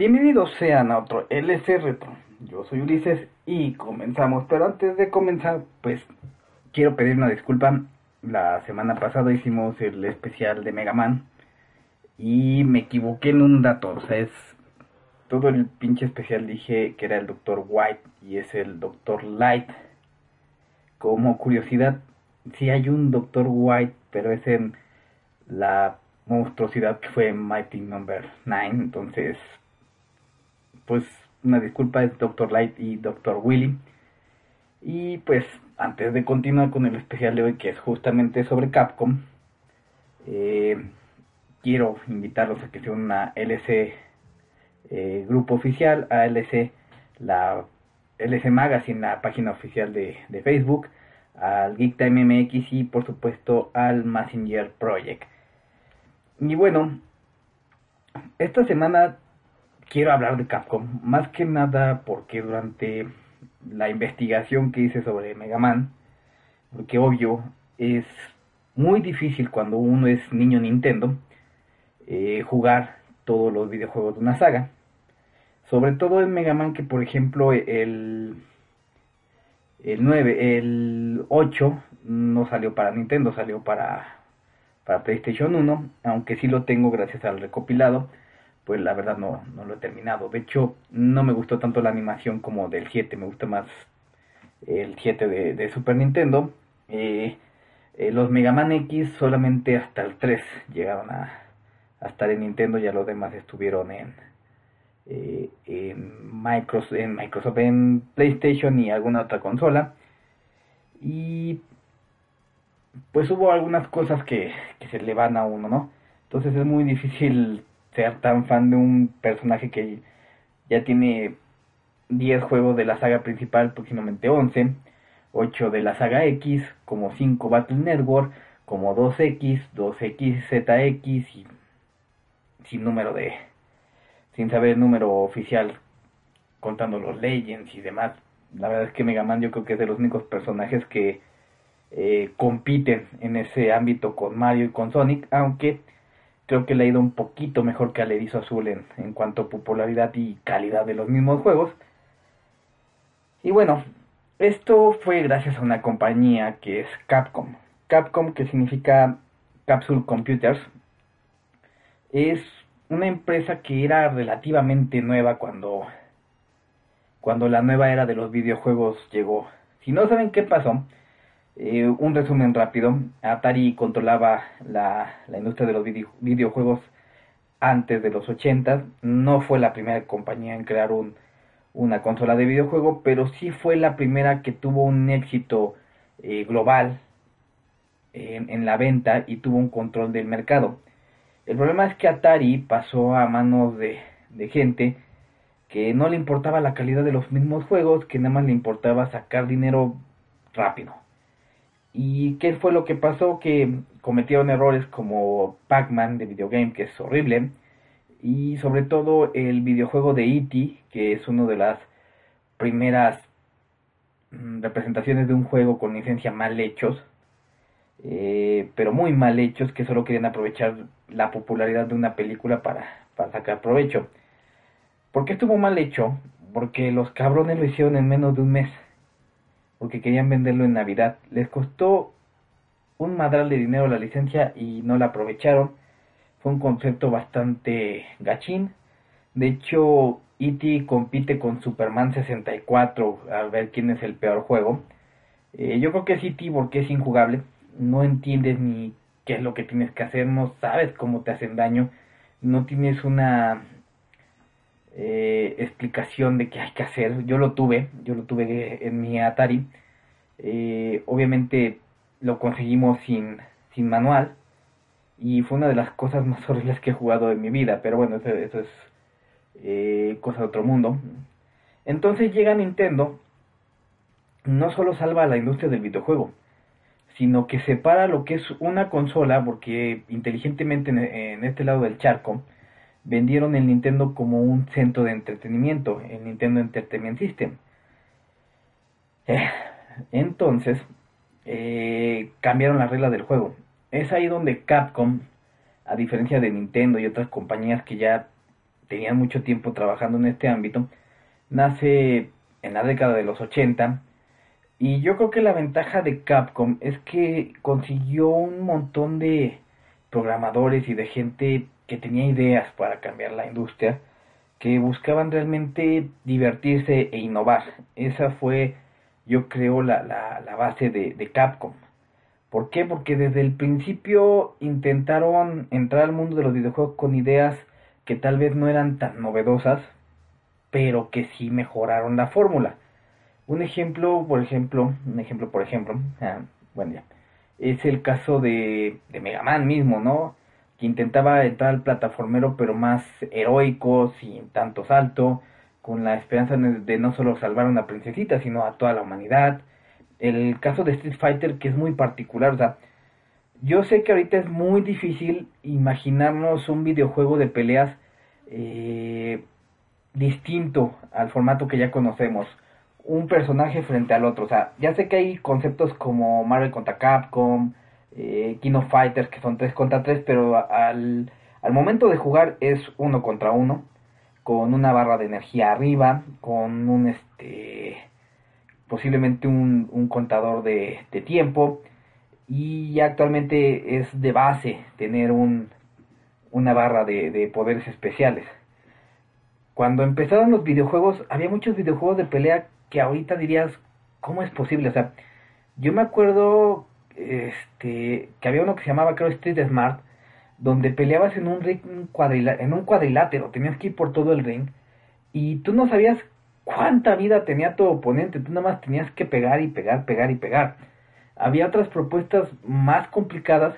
Bienvenidos sean a otro LC Retro. Yo soy Ulises y comenzamos. Pero antes de comenzar, pues quiero pedir una disculpa. La semana pasada hicimos el especial de Mega Man y me equivoqué en un dato. O sea, es todo el pinche especial dije que era el Dr. White y es el Dr. Light. Como curiosidad, sí hay un Dr. White, pero es en la monstruosidad que fue Mighty Number 9. Entonces, pues una disculpa es Dr. Light y Dr. Willy. Y pues antes de continuar con el especial de hoy que es justamente sobre Capcom, eh, quiero invitarlos a que sea una LC eh, grupo oficial, a LC, la LC Magazine, la página oficial de, de Facebook, al Geek Time MX y por supuesto al Messenger Project. Y bueno, esta semana quiero hablar de Capcom, más que nada porque durante la investigación que hice sobre Mega Man, porque obvio es muy difícil cuando uno es niño Nintendo eh, jugar todos los videojuegos de una saga. Sobre todo en Mega Man que por ejemplo el, el 9, el 8 no salió para Nintendo, salió para, para PlayStation 1, aunque sí lo tengo gracias al recopilado pues la verdad no, no lo he terminado. De hecho, no me gustó tanto la animación como del 7, me gusta más el 7 de, Super Nintendo. Eh, eh, los Mega Man X solamente hasta el 3 llegaron a, estar en Nintendo, ya los demás estuvieron en, eh, Microsoft, en Microsoft, en PlayStation y alguna otra consola. Y pues hubo algunas cosas que, que se le van a uno, ¿no? Entonces es muy difícil ser tan fan de un personaje que ya tiene 10 juegos de la saga principal, próximamente 11, 8 de la saga X, como 5 Battle Network, como 2X, 2XZX y sin número de sin saber el número oficial contando los Legends y demás. La verdad es que Mega Man yo creo que es de los únicos personajes que eh, compiten en ese ámbito con Mario y con Sonic, aunque creo que le ha ido un poquito mejor que al Erizo Azul en, en cuanto a popularidad y calidad de los mismos juegos. Y bueno, esto fue gracias a una compañía que es Capcom. Capcom, que significa Capsule Computers, es una empresa que era relativamente nueva cuando, cuando la nueva era de los videojuegos llegó. Si no saben qué pasó, eh, un resumen rápido. Atari controlaba la, industria de los videojuegos antes de los 80. No fue la primera compañía en crear un, una consola de videojuego, pero sí fue la primera que tuvo un éxito eh, global en, la venta y tuvo un control del mercado. El problema es que Atari pasó a manos de, de gente que no le importaba la calidad de los mismos juegos, que nada más le importaba sacar dinero rápido. ¿Y qué fue lo que pasó? Que cometieron errores como Pac-Man de videogame, que es horrible, y sobre todo el videojuego de E.T., que es una de las primeras mm, representaciones de un juego con licencia mal hechos, eh, pero muy mal hechos, que solo querían aprovechar la popularidad de una película para, para sacar provecho. ¿Por qué estuvo mal hecho? Porque los cabrones lo hicieron en menos de un mes porque querían venderlo en Navidad. Les costó un madral de dinero la licencia y no la aprovecharon. Fue un concepto bastante gachín. De hecho, E.T. compite con Superman 64 a ver quién es el peor juego. Eh, yo creo que es E.T. porque es injugable. No entiendes ni qué es lo que tienes que hacer, no sabes cómo te hacen daño, no tienes una eh, explicación de qué hay que hacer. Yo lo tuve, yo lo tuve en mi Atari. Eh, obviamente lo conseguimos sin, sin manual y fue una de las cosas más horribles que he jugado en mi vida, pero bueno, eso, es eh, cosa de otro mundo. Entonces llega Nintendo, no solo salva a la industria del videojuego, sino que separa lo que es una consola, porque inteligentemente en, este lado del charco vendieron el Nintendo como un centro de entretenimiento, el Nintendo Entertainment System. Eh, entonces, eh, cambiaron las reglas del juego. Es ahí donde Capcom, a diferencia de Nintendo y otras compañías que ya tenían mucho tiempo trabajando en este ámbito, nace en la década de los 80 y yo creo que la ventaja de Capcom es que consiguió un montón de programadores y de gente que tenía ideas para cambiar la industria, que buscaban realmente divertirse e innovar. Esa fue yo creo, la, la, base de, de, Capcom. ¿Por qué? Porque desde el principio intentaron entrar al mundo de los videojuegos con ideas que tal vez no eran tan novedosas, pero que sí mejoraron la fórmula. Un ejemplo, por ejemplo, un ejemplo, por ejemplo, ah, bueno ya, es el caso de, de Mega Man mismo, ¿no? Que intentaba entrar al plataformero, pero más heroico, sin tanto salto, con la esperanza de no solo salvar a una princesita, sino a toda la humanidad. El caso de Street Fighter, que es muy particular, o sea, yo sé que ahorita es muy difícil imaginarnos un videojuego de peleas eh, distinto al formato que ya conocemos. Un personaje frente al otro. O sea, ya sé que hay conceptos como Marvel contra Capcom, eh, King of Fighters, que son 3 contra 3, pero al, momento de jugar es uno contra uno con una barra de energía arriba, con un este posiblemente un, contador de, tiempo y actualmente es de base tener un, una barra de, de, poderes especiales. Cuando empezaron los videojuegos, había muchos videojuegos de pelea que ahorita dirías, ¿cómo es posible? O sea, yo me acuerdo este, que había uno que se llamaba, creo, Street Smart, donde peleabas en un ring en un cuadrilátero, tenías que ir por todo el ring y tú no sabías cuánta vida tenía tu oponente, tú nada más tenías que pegar y pegar, pegar y pegar. Había otras propuestas más complicadas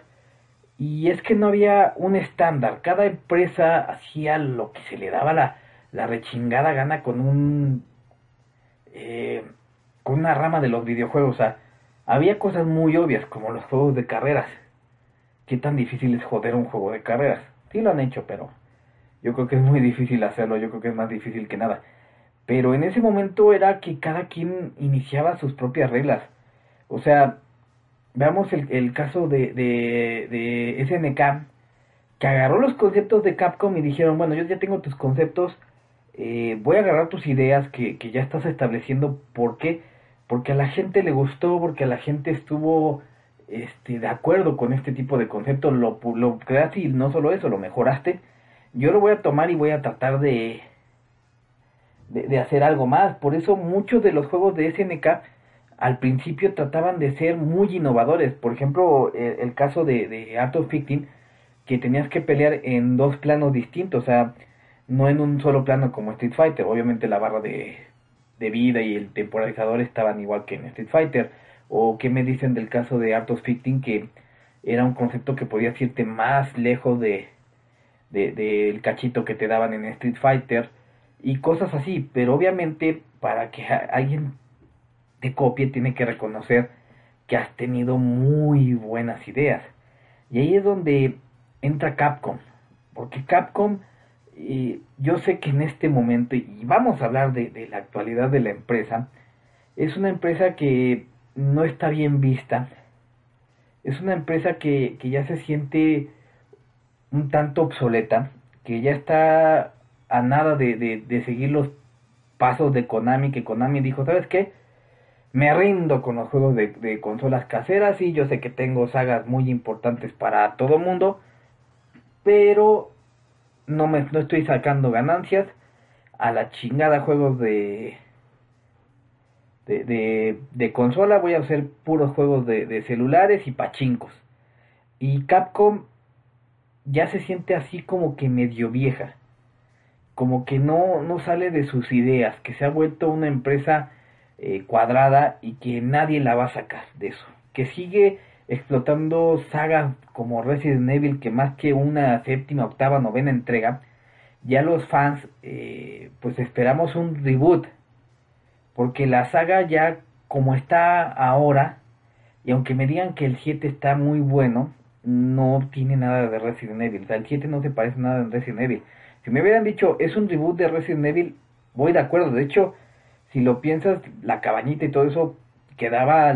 y es que no había un estándar, cada empresa hacía lo que se le daba la, la rechingada gana con un eh, con una rama de los videojuegos, o sea, había cosas muy obvias como los juegos de carreras qué tan difícil es joder un juego de carreras. Sí lo han hecho, pero yo creo que es muy difícil hacerlo, yo creo que es más difícil que nada. Pero en ese momento era que cada quien iniciaba sus propias reglas. O sea, veamos el, caso de, de, de SNK, que agarró los conceptos de Capcom y dijeron, bueno, yo ya tengo tus conceptos, eh, voy a agarrar tus ideas que, que ya estás estableciendo. ¿Por qué? Porque a la gente le gustó, porque a la gente estuvo este, de acuerdo con este tipo de concepto, lo, lo creaste y no solo eso, lo mejoraste, yo lo voy a tomar y voy a tratar de, de, hacer algo más. Por eso muchos de los juegos de SNK al principio trataban de ser muy innovadores. Por ejemplo, el, caso de, de Art of Fighting, que tenías que pelear en dos planos distintos, o sea, no en un solo plano como Street Fighter. Obviamente la barra de, de vida y el temporalizador estaban igual que en Street Fighter ¿O qué me dicen del caso de Art of Fighting que era un concepto que podía irte más lejos de del cachito que te daban en Street Fighter y cosas así, pero obviamente para que alguien te copie tiene que reconocer que has tenido muy buenas ideas. Y ahí es donde entra Capcom, porque Capcom, yo sé que en este momento, y vamos a hablar de, de la actualidad de la empresa, es una empresa que no está bien vista. Es una empresa que, que ya se siente un tanto obsoleta, que ya está a nada de, de, seguir los pasos de Konami, que Konami dijo, ¿sabes qué? me rindo con los juegos de, consolas caseras y yo sé que tengo sagas muy importantes para todo mundo, pero no, me, no estoy sacando ganancias a la chingada juegos de, de, de, consola, voy a hacer puros juegos de, de celulares y pachincos. Y Capcom ya se siente así como que medio vieja, como que no, no sale de sus ideas, que se ha vuelto una empresa eh, cuadrada y que nadie la va a sacar de eso, que sigue explotando sagas como Resident Evil, que más que una séptima, octava, novena entrega, ya los fans eh, pues esperamos un reboot, porque la saga ya como está ahora, y aunque me digan que el 7 está muy bueno, no tiene nada de Resident Evil. O sea, el 7 no se parece nada en Resident Evil. Si me hubieran dicho, es un reboot de Resident Evil, voy de acuerdo. De hecho, si lo piensas, la cabañita y todo eso quedaba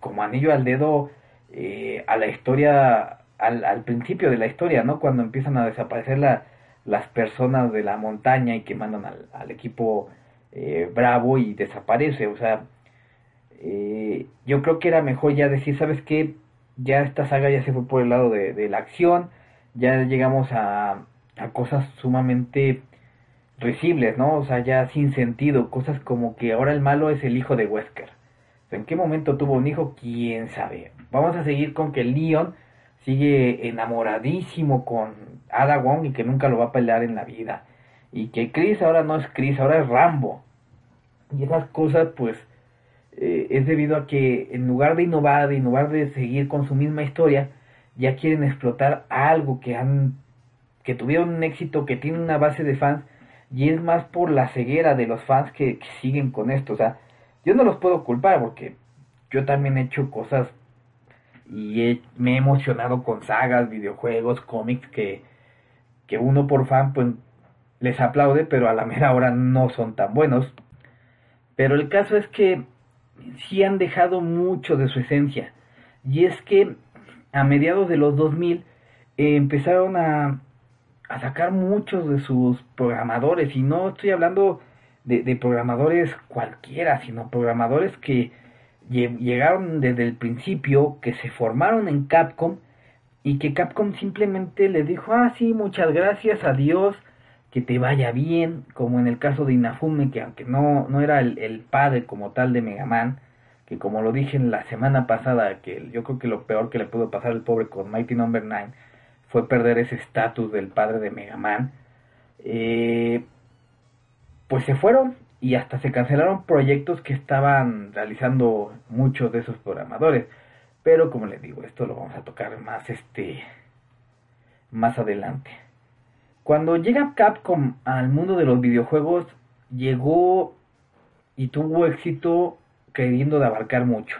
como anillo al dedo eh, a la historia, al, al, principio de la historia, ¿no? Cuando empiezan a desaparecer la, las personas de la montaña y que mandan al, al equipo eh, bravo y desaparece. O sea, eh, yo creo que era mejor ya decir, ¿sabes qué? ya esta saga ya se fue por el lado de, la acción, ya llegamos a, cosas sumamente risibles, ¿no? O sea, ya sin sentido, cosas como que ahora el malo es el hijo de Wesker. ¿En qué momento tuvo un hijo? ¿Quién sabe? Vamos a seguir con que Leon sigue enamoradísimo con Ada Wong y que nunca lo va a pelear en la vida. Y que Chris ahora no es Chris, ahora es Rambo. Y esas cosas, pues, eh, es debido a que en lugar de innovar, de innovar de seguir con su misma historia, ya quieren explotar algo que han que tuvieron un éxito, que tiene una base de fans y es más por la ceguera de los fans que, siguen con esto, o sea, yo no los puedo culpar porque yo también he hecho cosas y me he emocionado con sagas, videojuegos, cómics que, que uno por fan pues les aplaude, pero a la mera hora no son tan buenos. Pero el caso es que sí han dejado mucho de su esencia. Y es que a mediados de los 2000 eh, empezaron a, a, sacar muchos de sus programadores. Y no estoy hablando de, de programadores cualquiera, sino programadores que llegaron desde el principio, que se formaron en Capcom y que Capcom simplemente le dijo, ah, sí, muchas gracias, adiós, que te vaya bien, como en el caso de Inafume, que aunque no, no era el, padre como tal de Mega Man, que como lo dije en la semana pasada, que yo creo que lo peor que le pudo pasar al pobre con Mighty Number no. 9 fue perder ese estatus del padre de Mega Man, eh, pues se fueron y hasta se cancelaron proyectos que estaban realizando muchos de esos programadores. Pero como les digo, esto lo vamos a tocar más este más adelante. Cuando llega Capcom al mundo de los videojuegos, llegó y tuvo éxito queriendo de abarcar mucho.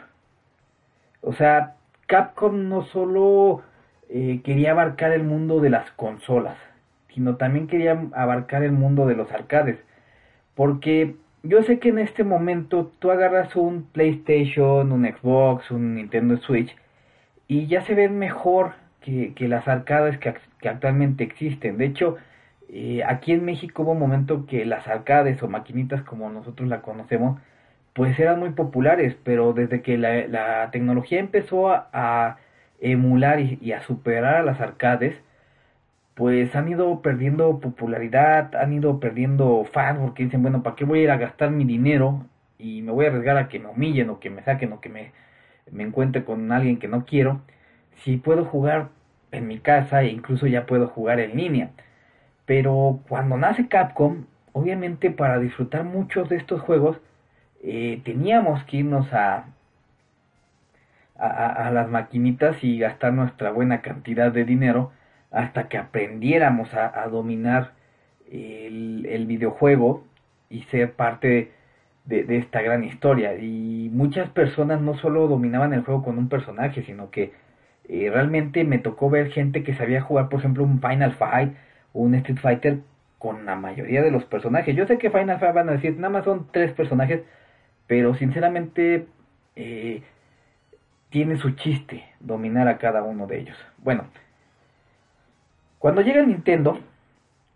O sea, Capcom no solo eh, quería abarcar el mundo de las consolas, sino también quería abarcar el mundo de los arcades. Porque yo sé que en este momento tú agarras un PlayStation, un Xbox, un Nintendo Switch y ya se ven mejor que, las arcades que, actualmente existen. De hecho, eh, aquí en México hubo un momento que las arcades o maquinitas como nosotros la conocemos, pues eran muy populares, pero desde que la, tecnología empezó a, emular y, a superar a las arcades, pues han ido perdiendo popularidad, han ido perdiendo fans, porque dicen, bueno, ¿para qué voy a ir a gastar mi dinero y me voy a arriesgar a que me humillen o que me saquen o que me, me encuentre con alguien que no quiero? si puedo jugar en mi casa e incluso ya puedo jugar en línea. Pero cuando nace Capcom, obviamente para disfrutar muchos de estos juegos, eh, teníamos que irnos a, a, las maquinitas y gastar nuestra buena cantidad de dinero hasta que aprendiéramos a, dominar el, videojuego y ser parte de, de, esta gran historia. Y muchas personas no solo dominaban el juego con un personaje, sino que eh, realmente me tocó ver gente que sabía jugar, por ejemplo, un Final Fight o un Street Fighter con la mayoría de los personajes. Yo sé que Final Fight van a decir, nada más son tres personajes, pero sinceramente eh, tiene su chiste dominar a cada uno de ellos. Bueno, cuando llega Nintendo,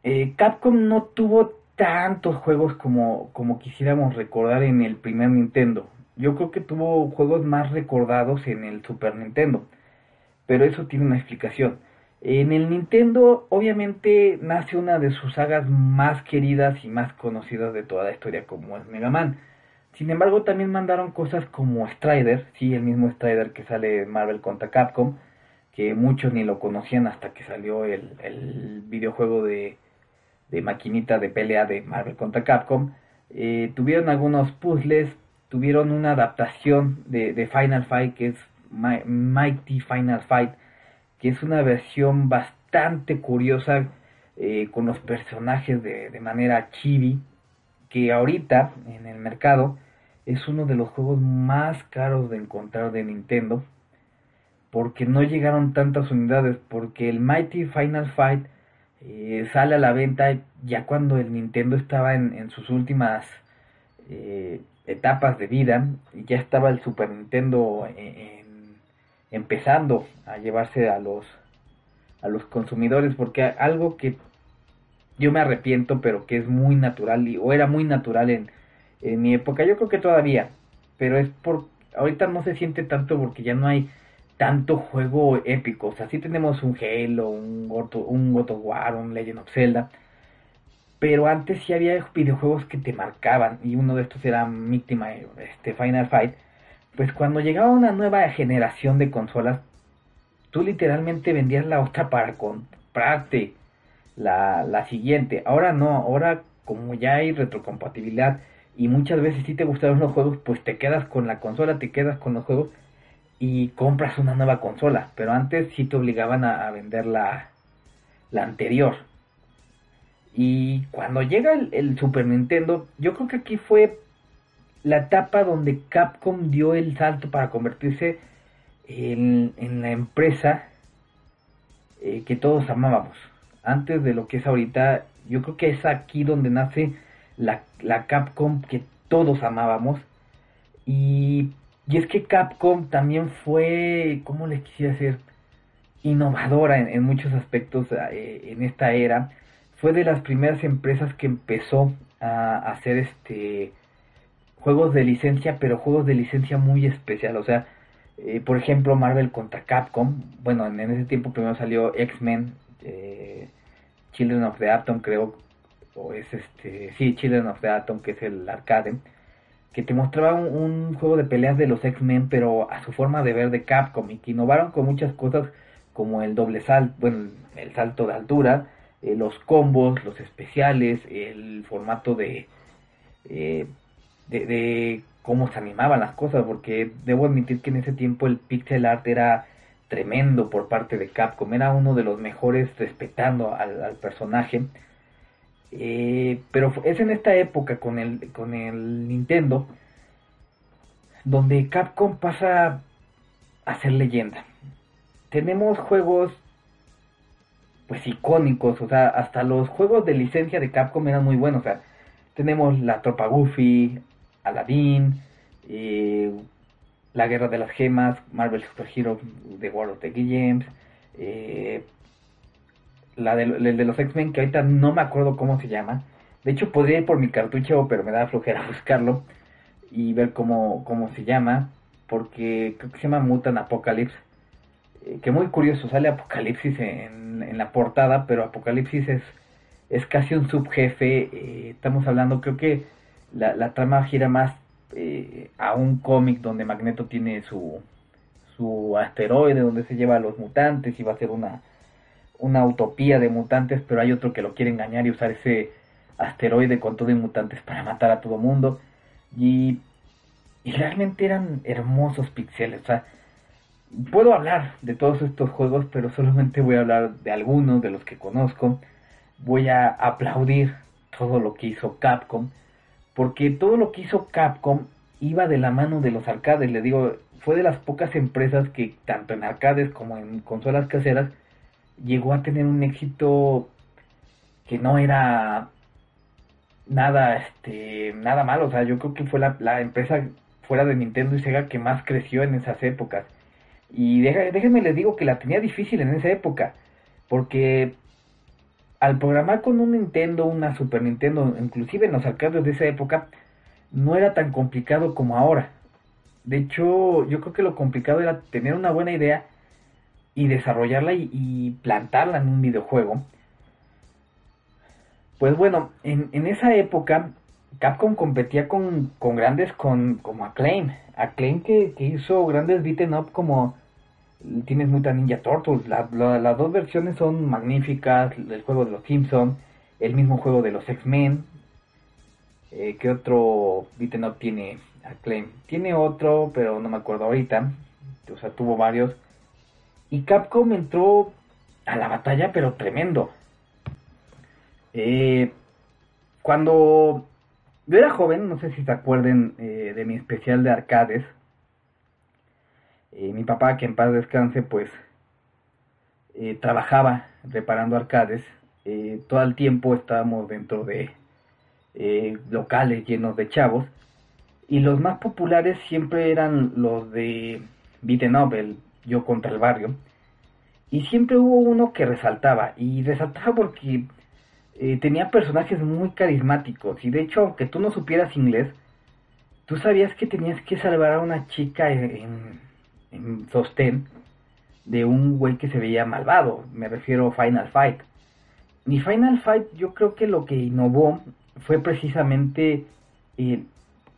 eh, Capcom no tuvo tantos juegos como, como quisiéramos recordar en el primer Nintendo. yo creo que tuvo juegos más recordados en el Super Nintendo, pero eso tiene una explicación. En el Nintendo, obviamente, nace una de sus sagas más queridas y más conocidas de toda la historia, como es Mega Man. Sin embargo, también mandaron cosas como Strider, sí, el mismo Strider que sale en Marvel contra Capcom, que muchos ni lo conocían hasta que salió el, videojuego de, maquinita de pelea de Marvel contra Capcom. Eh, tuvieron algunos puzzles, tuvieron una adaptación de, Final Fight que es Mighty Final Fight, que es una versión bastante curiosa eh, con los personajes de manera chibi, que ahorita en el mercado es uno de los juegos más caros de encontrar de Nintendo, porque no llegaron tantas unidades, porque el Mighty Final Fight eh, sale a la venta ya cuando el Nintendo estaba en, en sus últimas eh, etapas de vida, y ya estaba el Super Nintendo empezando a llevarse a los a los consumidores porque algo que yo me arrepiento pero que es muy natural y, o era muy natural en, en mi época yo creo que todavía pero es por ahorita no se siente tanto porque ya no hay tanto juego épico o sea sí tenemos un Halo un God, un God of War un Legend of Zelda pero antes sí había videojuegos que te marcaban y uno de estos era Mictima, este Final Fight pues cuando llegaba una nueva generación de consolas, tú literalmente vendías la otra para comprarte la, la siguiente. Ahora no, ahora como ya hay retrocompatibilidad y muchas veces si te gustaron los juegos, pues te quedas con la consola, te quedas con los juegos y compras una nueva consola. Pero antes sí te obligaban a, vender la, la anterior. Y cuando llega el, Super Nintendo, yo creo que aquí fue la etapa donde Capcom dio el salto para convertirse en, la empresa eh, que todos amábamos. Antes de lo que es ahorita, yo creo que es aquí donde nace la, la Capcom que todos amábamos. Y, y, es que Capcom también fue, ¿cómo les quisiera decir? Innovadora en, en muchos aspectos eh, en esta era. Fue de las primeras empresas que empezó a hacer este juegos de licencia, pero juegos de licencia muy especial. O sea, eh, por ejemplo, Marvel contra Capcom. Bueno, en, ese tiempo primero salió X-Men, eh, Children of the Atom, creo. O es este. Sí, Children of the Atom, que es el arcade. Que te mostraba un, juego de peleas de los X-Men, pero a su forma de ver de Capcom. Y que innovaron con muchas cosas como el doble salto, bueno, el salto de altura, eh, los combos, los especiales, el formato de de, cómo se animaban las cosas, porque debo admitir que en ese tiempo el pixel art era tremendo por parte de Capcom, era uno de los mejores respetando al, personaje. Eh, pero es en esta época con el, con el Nintendo donde Capcom pasa a ser leyenda. Tenemos juegos pues icónicos, o sea, hasta los juegos de licencia de Capcom eran muy buenos, o sea, tenemos la tropa Goofy, Aladdin, eh, La Guerra de las Gemas, Marvel Super Hero de World of the Games, eh, la de, de los X-Men que ahorita no me acuerdo cómo se llama. De hecho podría ir por mi cartucho, pero me da flojera buscarlo y ver cómo, cómo se llama, porque creo que se llama Mutant Apocalypse. Eh, que muy curioso, sale Apocalipsis en, en, la portada, pero Apocalipsis es, es casi un subjefe. Eh, estamos hablando, creo que la, la trama gira más eh, a un cómic donde Magneto tiene su, su asteroide donde se lleva a los mutantes y va a ser una, una utopía de mutantes, pero hay otro que lo quiere engañar y usar ese asteroide con todo y mutantes para matar a todo mundo. Y, y realmente eran hermosos pixeles. O sea, puedo hablar de todos estos juegos, pero solamente voy a hablar de algunos de los que conozco. Voy a aplaudir todo lo que hizo Capcom porque todo lo que hizo Capcom iba de la mano de los arcades, le digo, fue de las pocas empresas que tanto en arcades como en consolas caseras llegó a tener un éxito que no era nada este nada malo, o sea, yo creo que fue la, la empresa fuera de Nintendo y Sega que más creció en esas épocas. Y déjenme les digo que la tenía difícil en esa época, porque al programar con un Nintendo, una Super Nintendo, inclusive en los arcades de esa época, no era tan complicado como ahora. De hecho, yo creo que lo complicado era tener una buena idea y desarrollarla y, plantarla en un videojuego. Pues bueno, en, esa época Capcom competía con, con grandes con, como Acclaim. Acclaim que, que hizo grandes beaten up como Tienes Mutant Ninja Turtles. las dos versiones son magníficas. El juego de los Simpsons, el mismo juego de los X-Men. Eh, ¿Qué otro beaten up tiene Acclaim? Tiene otro, pero no me acuerdo ahorita. O sea, tuvo varios. Y Capcom entró a la batalla, pero tremendo. Eh, cuando yo era joven, no sé si se acuerden eh, de mi especial de arcades. Eh, mi papá, que en paz descanse, pues trabajaba reparando arcades. todo el tiempo estábamos dentro de locales llenos de chavos. Y los más populares siempre eran los de Beaten Up, yo contra el barrio. Y siempre hubo uno que resaltaba. Y resaltaba porque eh, tenía personajes muy carismáticos. Y de hecho, aunque tú no supieras inglés, tú sabías que tenías que salvar a una chica en, sostén de un güey que se veía malvado. Me refiero a Final Fight. Mi Final Fight yo creo que lo que innovó fue precisamente eh,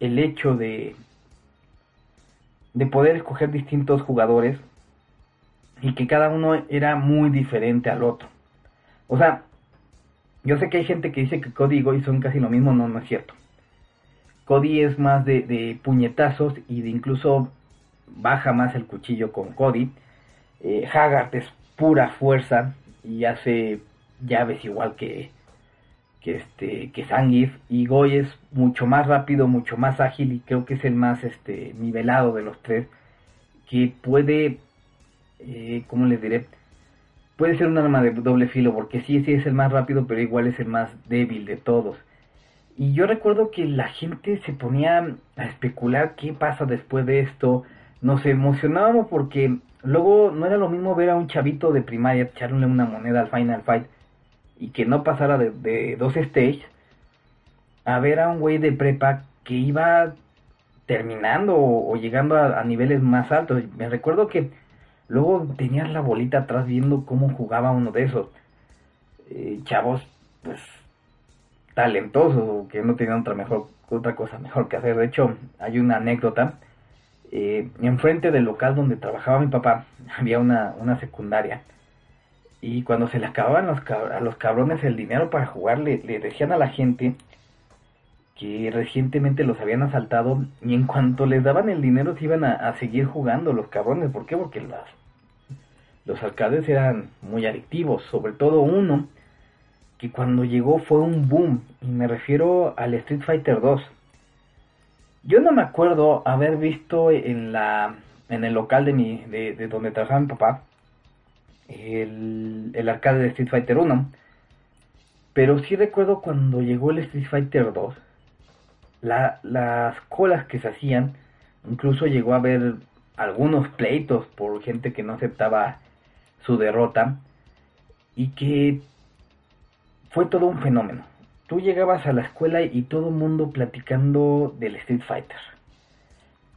el hecho de, de poder escoger distintos jugadores y que cada uno era muy diferente al otro. O sea, yo sé que hay gente que dice que Cody y Goy son casi lo mismo, no, no es cierto. Cody es más de, puñetazos y de incluso baja más el cuchillo con Cody. Eh, Haggard es pura fuerza y hace llaves igual que, que este que y Goy es mucho más rápido, mucho más ágil y creo que es el más este nivelado de los tres que puede eh, ¿cómo les diré? Puede ser un arma de doble filo, porque sí, sí es el más rápido, pero igual es el más débil de todos. Y yo recuerdo que la gente se ponía a especular qué pasa después de esto. Nos emocionábamos porque luego no era lo mismo ver a un chavito de primaria echarle una moneda al Final Fight y que no pasara de, dos stages a ver a un güey de prepa que iba terminando o, llegando a, niveles más altos. Me recuerdo que Luego tenías la bolita atrás viendo cómo jugaba uno de esos eh, chavos, pues talentosos, que no tenían otra mejor otra cosa mejor que hacer. De hecho, hay una anécdota. Eh, enfrente del local donde trabajaba mi papá había una, una secundaria. Y cuando se le acababan los, a los cabrones el dinero para jugar, le, decían a la gente que recientemente los habían asaltado y en cuanto les daban el dinero se iban a, seguir jugando los cabrones. ¿Por qué? Porque las los arcades eran muy adictivos, sobre todo uno que cuando llegó fue un boom, y me refiero al Street Fighter 2. Yo no me acuerdo haber visto en la en el local de mi de, donde trabajaba mi papá el, el arcade de Street Fighter 1, pero sí recuerdo cuando llegó el Street Fighter 2, la, las colas que se hacían, incluso llegó a haber algunos pleitos por gente que no aceptaba su derrota y que fue todo un fenómeno. Tú llegabas a la escuela y todo el mundo platicando del Street Fighter.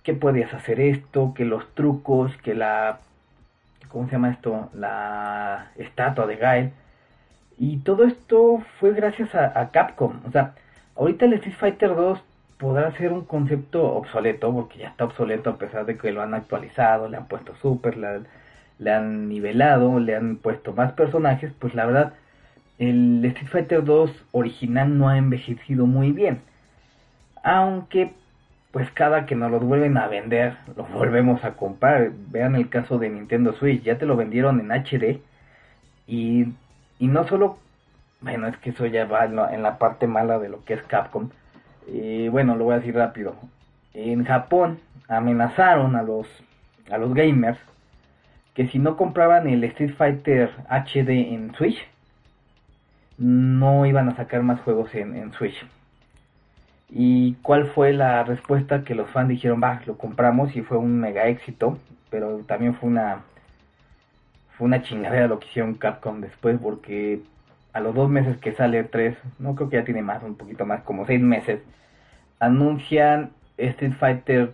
¿Qué podías hacer esto? Que los trucos, que la... ¿Cómo se llama esto? La estatua de Gael. Y todo esto fue gracias a, Capcom. O sea, ahorita el Street Fighter 2 podrá ser un concepto obsoleto, porque ya está obsoleto a pesar de que lo han actualizado, le han puesto super, le han nivelado, le han puesto más personajes, pues la verdad, el Street Fighter 2 original no ha envejecido muy bien. Aunque, pues cada que nos lo vuelven a vender, lo volvemos a comprar. Vean el caso de Nintendo Switch, ya te lo vendieron en HD. Y, y no solo, bueno, es que eso ya va en la parte mala de lo que es Capcom. Y bueno, lo voy a decir rápido. En Japón amenazaron a los, a los gamers que si no compraban el Street Fighter HD en Switch, no iban a sacar más juegos en, Switch. ¿Y cuál fue la respuesta? Que los fans dijeron, va, lo compramos y fue un mega éxito, pero también fue una fue una chingadera lo que hicieron Capcom después porque a los dos meses que sale 3, no creo que ya tiene más, un poquito más, como seis meses, anuncian Street Fighter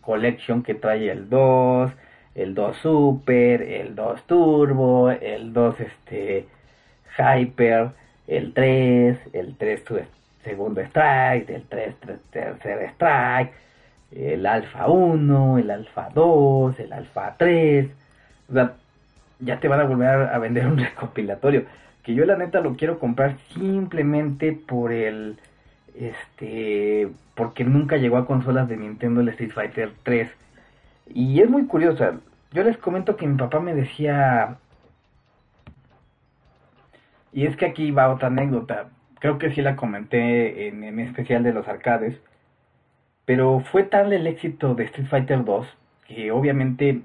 Collection que trae el 2, el 2 Super, el 2 Turbo, el 2 este Hyper, el 3, el 3 segundo strike, el 3, tercer strike, el alfa 1, el alfa 2, el alfa 3. O sea, ya te van a volver a vender un recopilatorio. Que yo la neta lo quiero comprar simplemente por el... Este... Porque nunca llegó a consolas de Nintendo el Street Fighter 3. Y es muy curioso. Yo les comento que mi papá me decía... Y es que aquí va otra anécdota. Creo que sí la comenté en, en especial de los arcades. Pero fue tal el éxito de Street Fighter 2 que obviamente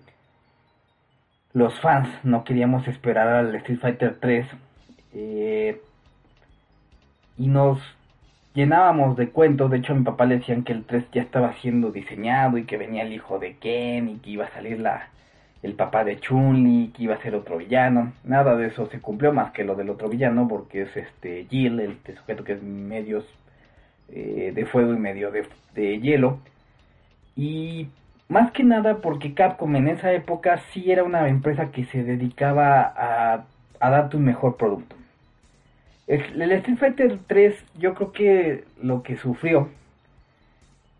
los fans no queríamos esperar al Street Fighter 3 eh, y nos llenábamos de cuentos. De hecho, a mi papá le decían que el 3 ya estaba siendo diseñado y que venía el hijo de Ken y que iba a salir la, el papá de Chun-Li, que iba a ser otro villano. Nada de eso se cumplió más que lo del otro villano porque es este Jill, el sujeto que es medios eh, de fuego y medio de, de hielo. Y más que nada porque Capcom en esa época sí era una empresa que se dedicaba a, a darte un mejor producto. El, Street Fighter 3 yo creo que lo que sufrió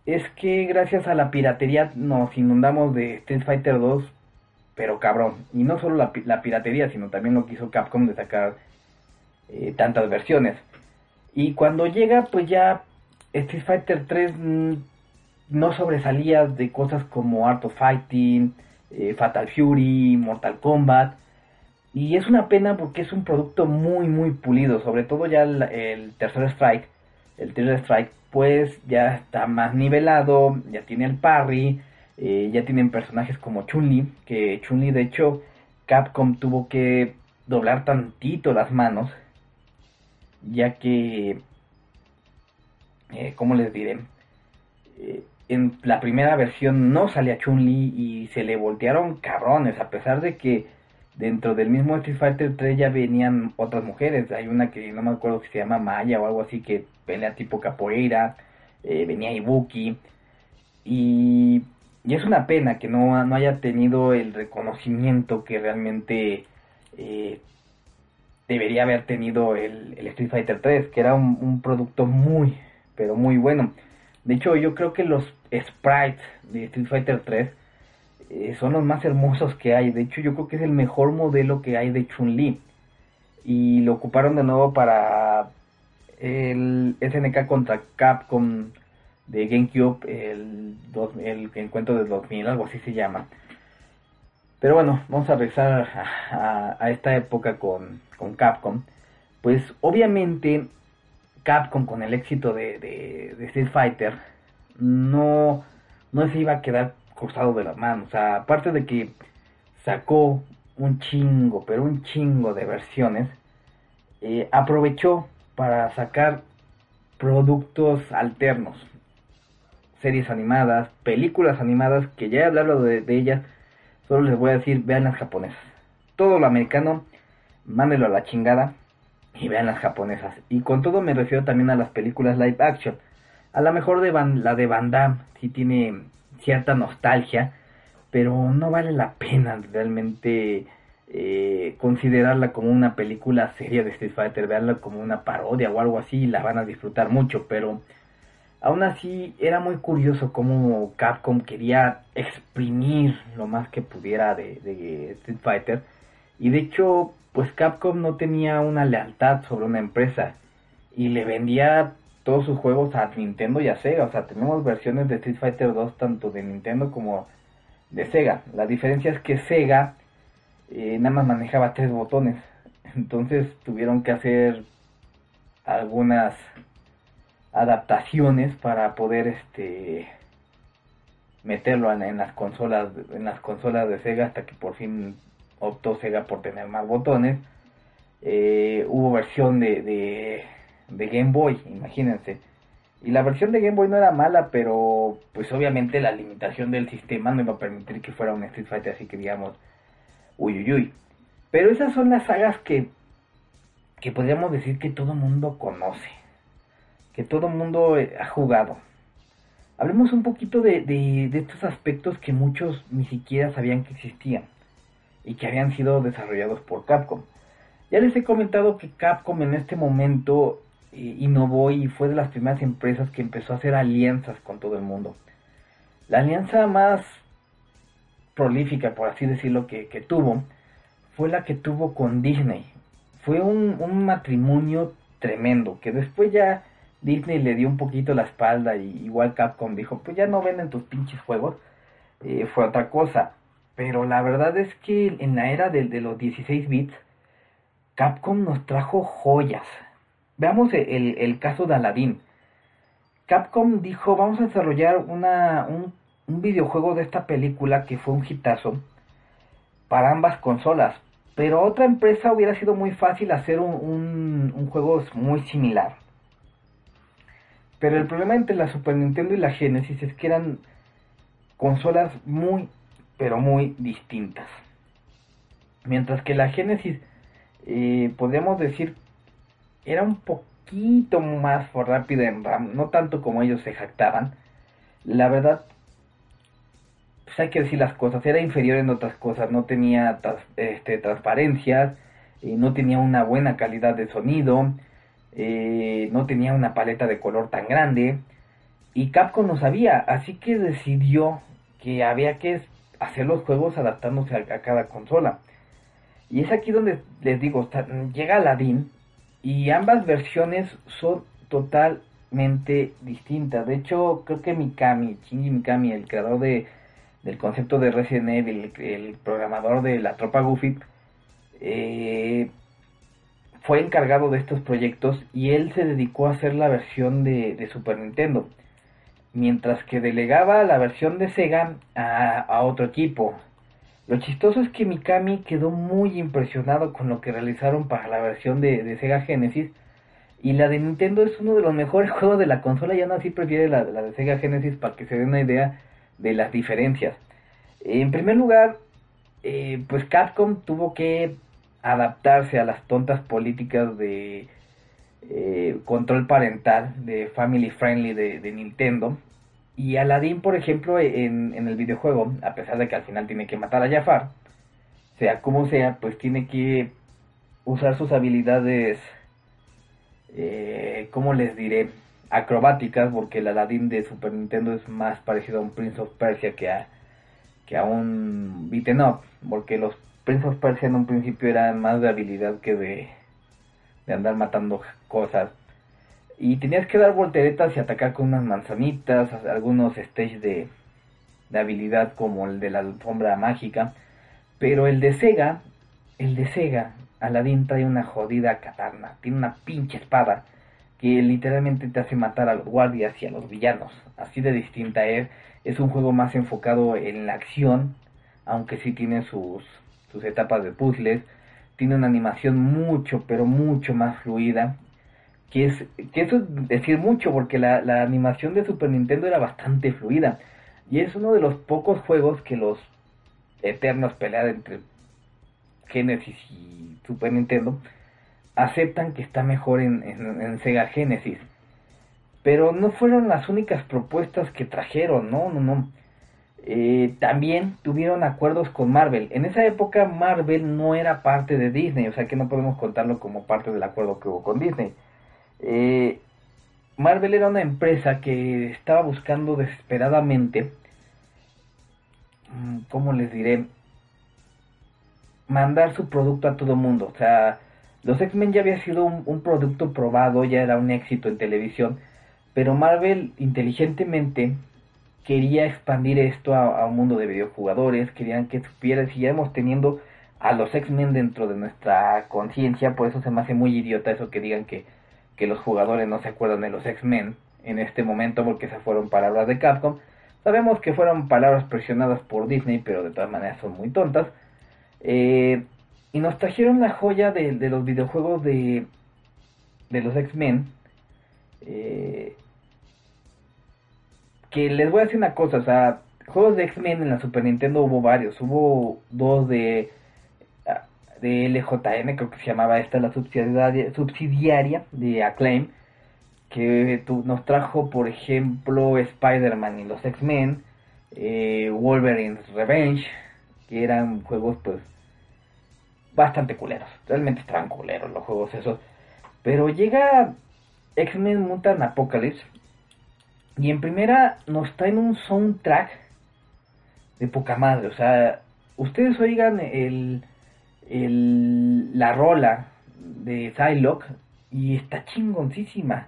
es que gracias a la piratería nos inundamos de Street Fighter 2, pero cabrón. Y no solo la, piratería, sino también lo que hizo Capcom de sacar eh, tantas versiones. Y cuando llega, pues ya Street Fighter 3 no sobresalía de cosas como Art of Fighting, eh, Fatal Fury, Mortal Kombat. Y es una pena porque es un producto muy, muy pulido. Sobre todo ya el, tercer strike, el tercer strike, pues ya está más nivelado, ya tiene el parry, eh, ya tienen personajes como Chun-Li, que Chun-Li de hecho Capcom tuvo que doblar tantito las manos, ya que, eh, ¿cómo les diré? Eh, en la primera versión no salía Chun-Li y se le voltearon cabrones, a pesar de que dentro del mismo Street Fighter 3 ya venían otras mujeres. Hay una que no me acuerdo que se llama Maya o algo así que pelea tipo capoeira, eh, venía Ibuki. Y, y, es una pena que no, no, haya tenido el reconocimiento que realmente eh, debería haber tenido el, Street Fighter 3, que era un, un producto muy, pero muy bueno. De hecho, yo creo que los sprites de Street Fighter 3 eh, son los más hermosos que hay. De hecho, yo creo que es el mejor modelo que hay de Chun-Li. Y lo ocuparon de nuevo para el SNK contra Capcom de GameCube, el, el encuentro del 2000, algo así se llama. Pero bueno, vamos a regresar a, esta época con, con Capcom. Pues obviamente Capcom con el éxito de, de, Street Fighter no, no se iba a quedar cruzado de las manos. O sea, aparte de que sacó un chingo, pero un chingo de versiones, eh, aprovechó para sacar productos alternos, series animadas, películas animadas, que ya he hablado de, ellas, solo les voy a decir, vean las japonesas. Todo lo americano, mándelo a la chingada y vean las japonesas. Y con todo me refiero también a las películas live action. A lo mejor de la de Van Damme sí tiene cierta nostalgia, pero no vale la pena realmente eh, considerarla como una película seria de Street Fighter, verla como una parodia o algo así, y la van a disfrutar mucho, pero aún así era muy curioso cómo Capcom quería exprimir lo más que pudiera de, de Street Fighter, y de hecho pues Capcom no tenía una lealtad sobre una empresa y le vendía todos sus juegos a Nintendo y a Sega. O sea, tenemos versiones de Street Fighter 2 tanto de Nintendo como de Sega. La diferencia es que Sega eh, nada más manejaba tres botones. Entonces tuvieron que hacer algunas adaptaciones para poder este meterlo en, las consolas en las consolas de Sega hasta que por fin optó Sega por tener más botones. Eh, hubo versión de, Game Boy, imagínense. Y la versión de Game Boy no era mala, pero pues obviamente la limitación del sistema no iba a permitir que fuera un Street Fighter así que digamos, uy, uy, uy. Pero esas son las sagas que, que podríamos decir que todo mundo conoce, que todo mundo eh, ha jugado. Hablemos un poquito de, de, estos aspectos que muchos ni siquiera sabían que existían y que habían sido desarrollados por Capcom. Ya les he comentado que Capcom en este momento eh, innovó y fue de las primeras empresas que empezó a hacer alianzas con todo el mundo. La alianza más prolífica, por así decirlo, que, tuvo fue la que tuvo con Disney. Fue un, matrimonio tremendo, que después ya Disney le dio un poquito la espalda y igual Capcom dijo, pues ya no venden tus pinches juegos, eh, fue otra cosa. Pero la verdad es que en la era de, los 16 bits, Capcom nos trajo joyas. Veamos el, caso de Aladdin. Capcom dijo, vamos a desarrollar un, videojuego de esta película que fue un hitazo para ambas consolas. Pero otra empresa hubiera sido muy fácil hacer un juego muy similar. Pero el problema entre la Super Nintendo y la Genesis es que eran consolas muy, pero muy distintas. Mientras que la Genesis, eh, podríamos decir, era un poquito más rápida en RAM, no tanto como ellos se jactaban. La verdad, pues hay que decir las cosas, era inferior en otras cosas, no tenía este, transparencias, eh, no tenía una buena calidad de sonido, eh, no tenía una paleta de color tan grande y Capcom no sabía, así que decidió que había que hacer los juegos adaptándose a, cada consola. Y es aquí donde les digo, llega Aladdin y ambas versiones son totalmente distintas. De hecho, creo que Mikami, Shinji Mikami, el creador de, del concepto de Resident Evil, el, programador de la tropa Goofy, eh, fue encargado de estos proyectos y él se dedicó a hacer la versión de, Super Nintendo, mientras que delegaba la versión de Sega a, otro equipo. Lo chistoso es que Mikami quedó muy impresionado con lo que realizaron para la versión de, Sega Genesis y la de Nintendo es uno de los mejores juegos de la consola y aún así prefiere la, la de Sega Genesis para que se den una idea de las diferencias. En primer lugar, eh, pues Capcom tuvo que adaptarse a las tontas políticas de eh, control parental, de family friendly de, Nintendo. Y Aladdin, por ejemplo, en, en, el videojuego, a pesar de que al final tiene que matar a Jafar, sea como sea, pues tiene que usar sus habilidades, eh, ¿cómo les diré? Acrobáticas, porque el Aladdin de Super Nintendo es más parecido a un Prince of Persia que a, que a un beaten up, porque los Prince of Persia en un principio era más de habilidad que de, de andar matando cosas. Y tenías que dar volteretas y atacar con unas manzanitas, algunos stages de, de habilidad como el de la alfombra mágica. Pero el de Sega, el de Sega, Aladdin trae una jodida katana, tiene una pinche espada que literalmente te hace matar a los guardias y a los villanos. Así de distinta es. Es un juego más enfocado en la acción, aunque sí tiene sus, sus etapas de puzzles, tiene una animación mucho, pero mucho más fluida, que es, que eso es decir mucho, porque la, la animación de Super Nintendo era bastante fluida, y es uno de los pocos juegos que los eternos pelear entre Genesis y Super Nintendo aceptan que está mejor en, en, en, Sega Genesis. Pero no fueron las únicas propuestas que trajeron, no, no, no. Eh, también tuvieron acuerdos con Marvel. En esa época Marvel no era parte de Disney, o sea que no podemos contarlo como parte del acuerdo que hubo con Disney. Eh, Marvel era una empresa que estaba buscando desesperadamente, mm, ¿cómo les diré? Mandar su producto a todo mundo. O sea, los X-Men ya había sido un, producto probado, ya era un éxito en televisión, pero Marvel inteligentemente quería expandir esto a, un mundo de videojugadores, querían que supiera, siguiéramos teniendo a los X-Men dentro de nuestra conciencia, por eso se me hace muy idiota eso que digan que, que los jugadores no se acuerdan de los X-Men en este momento porque esas fueron palabras de Capcom. Sabemos que fueron palabras presionadas por Disney, pero de todas maneras son muy tontas. Eh, y nos trajeron la joya de, de los videojuegos de, de los X-Men. Eh, que les voy a decir una cosa, o sea, juegos de X-Men en la Super Nintendo hubo varios, hubo dos de de LJN, creo que se llamaba esta la subsidiaria, subsidiaria de Acclaim, que nos trajo, por ejemplo, Spider-Man y los X-Men, eh, Wolverine's Revenge, que eran juegos pues bastante culeros. Realmente estaban culeros los juegos esos. Pero llega X-Men Mutant Apocalypse y en primera nos traen un soundtrack de poca madre. O sea, ustedes oigan el, la rola de Psylocke y está chingoncísima.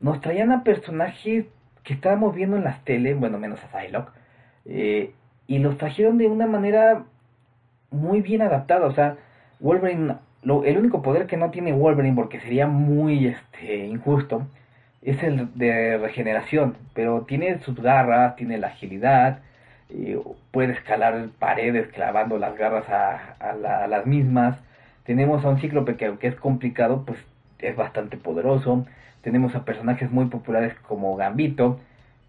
Nos traían a personajes que estábamos viendo en las tele, bueno, menos a Psylocke, eh, y los trajeron de una manera muy bien adaptada. O sea, Wolverine, lo, el único poder que no tiene Wolverine, porque sería muy este, injusto, es el de regeneración, pero tiene sus garras, tiene la agilidad, eh, puede escalar paredes clavando las garras a, las mismas. Tenemos a un cíclope que aunque es complicado, pues es bastante poderoso. Tenemos a personajes muy populares como Gambito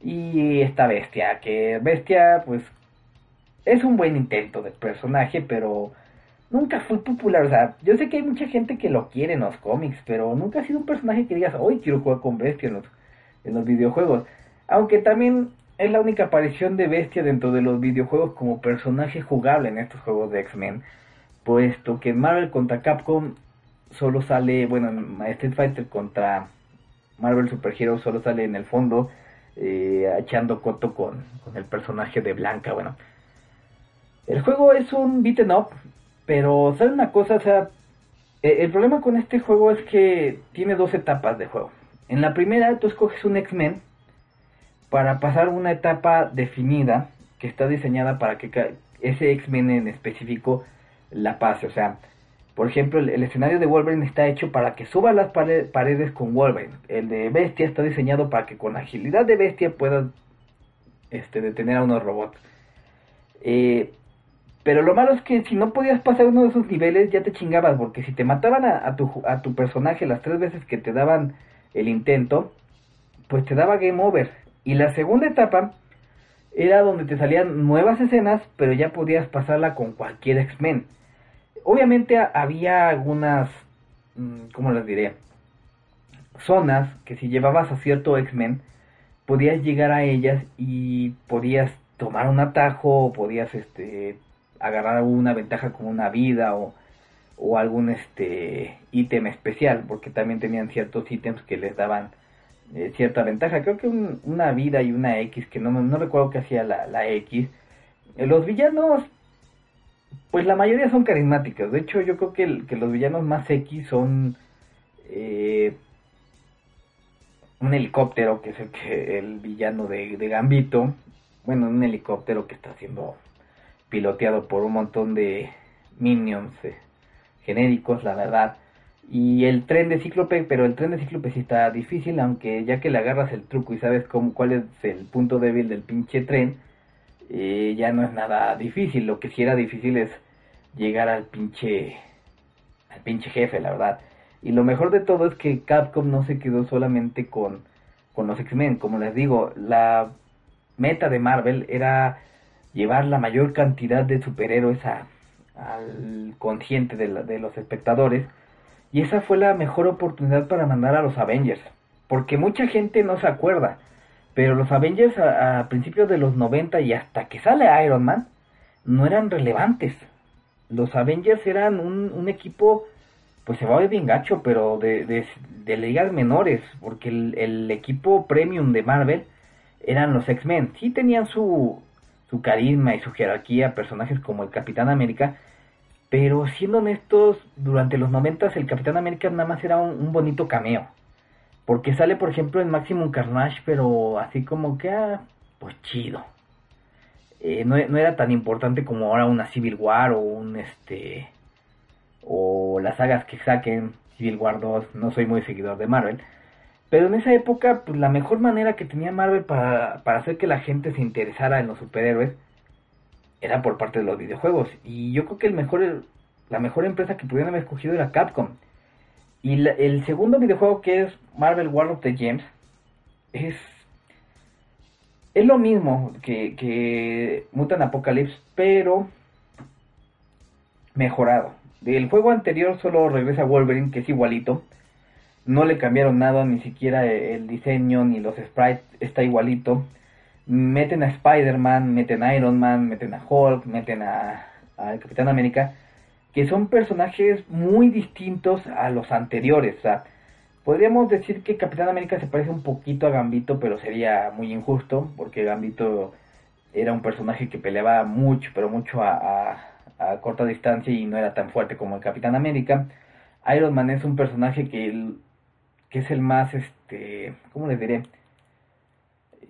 y esta bestia, que bestia pues es un buen intento de personaje, pero nunca fue popular. O sea, yo sé que hay mucha gente que lo quiere en los cómics, pero nunca ha sido un personaje que digas, hoy quiero jugar con Bestia en los videojuegos. Aunque también es la única aparición de Bestia dentro de los videojuegos como personaje jugable en estos juegos de X-Men. Puesto que Marvel contra Capcom solo sale, bueno, Street Fighter contra Marvel Super Hero solo sale en el fondo, eh, echando coto con, el personaje de Blanca, bueno. El juego es un beaten up, pero, ¿sabes una cosa? O sea, e, el problema con este juego es que tiene dos etapas de juego. En la primera, tú escoges un X-Men para pasar una etapa definida que está diseñada para que ese X-Men en específico la pase. O sea, por ejemplo, el, escenario de Wolverine está hecho para que suba las paredes con Wolverine. El de Bestia está diseñado para que con agilidad de Bestia pueda este, detener a unos robots. Eh, pero lo malo es que si no podías pasar uno de esos niveles ya te chingabas, porque si te mataban a, tu, a tu personaje las tres veces que te daban el intento, pues te daba game over. Y la segunda etapa era donde te salían nuevas escenas, pero ya podías pasarla con cualquier X-Men. Obviamente había algunas, mm, ¿cómo les diré? Zonas que si llevabas a cierto X-Men, podías llegar a ellas y podías tomar un atajo, o podías este, agarrar una ventaja como una vida o, o algún este ítem especial, porque también tenían ciertos ítems que les daban eh, cierta ventaja. Creo que una vida y una X, que no, no recuerdo que hacía la, la X. Eh, los villanos, pues la mayoría son carismáticos. De hecho, yo creo que, que los villanos más X son eh, un helicóptero, que es el, que, el villano de, de Gambito. Bueno, un helicóptero que está haciendo piloteado por un montón de minions genéricos, la verdad. Y el tren de Cíclope, pero el tren de Cíclope sí está difícil, aunque ya que le agarras el truco y sabes cómo, cuál es el punto débil del pinche tren, eh, ya no es nada difícil. Lo que sí era difícil es llegar al pinche, al pinche jefe, la verdad. Y lo mejor de todo es que Capcom no se quedó solamente con, con los X-Men. Como les digo, la meta de Marvel era llevar la mayor cantidad de superhéroes al consciente de, los espectadores. Y esa fue la mejor oportunidad para mandar a los Avengers. Porque mucha gente no se acuerda. Pero los Avengers a, principios de los 90 y hasta que sale Iron Man no eran relevantes. Los Avengers eran un, equipo, pues se va a ver bien gacho, pero de, de, ligas menores. Porque el, el, equipo premium de Marvel eran los X-Men. Sí tenían su, su carisma y su jerarquía personajes como el Capitán América, pero siendo honestos, durante los noventas el Capitán América nada más era un, bonito cameo. Porque sale, por ejemplo, en Maximum Carnage, pero así como que, ah, pues chido. Eh, no, no, era tan importante como ahora una Civil War o un este o las sagas que saquen Civil War 2. No soy muy seguidor de Marvel. Pero en esa época, pues la mejor manera que tenía Marvel para, hacer que la gente se interesara en los superhéroes era por parte de los videojuegos. Y yo creo que la mejor empresa que pudieron haber escogido era Capcom. Y el segundo videojuego que es Marvel War of the Gems es, es lo mismo que, que Mutant Apocalypse, pero mejorado. Del juego anterior solo regresa Wolverine, que es igualito no le cambiaron nada, ni siquiera el diseño ni los sprites está igualito. Meten a Spider-Man, meten a Iron Man, meten a Hulk, meten a, Capitán América, que son personajes muy distintos a los anteriores. O sea, podríamos decir que Capitán América se parece un poquito a Gambito, pero sería muy injusto, porque Gambito era un personaje que peleaba mucho, pero mucho a, a corta distancia y no era tan fuerte como el Capitán América. Iron Man es un personaje que que es el más, este, ¿cómo les diré?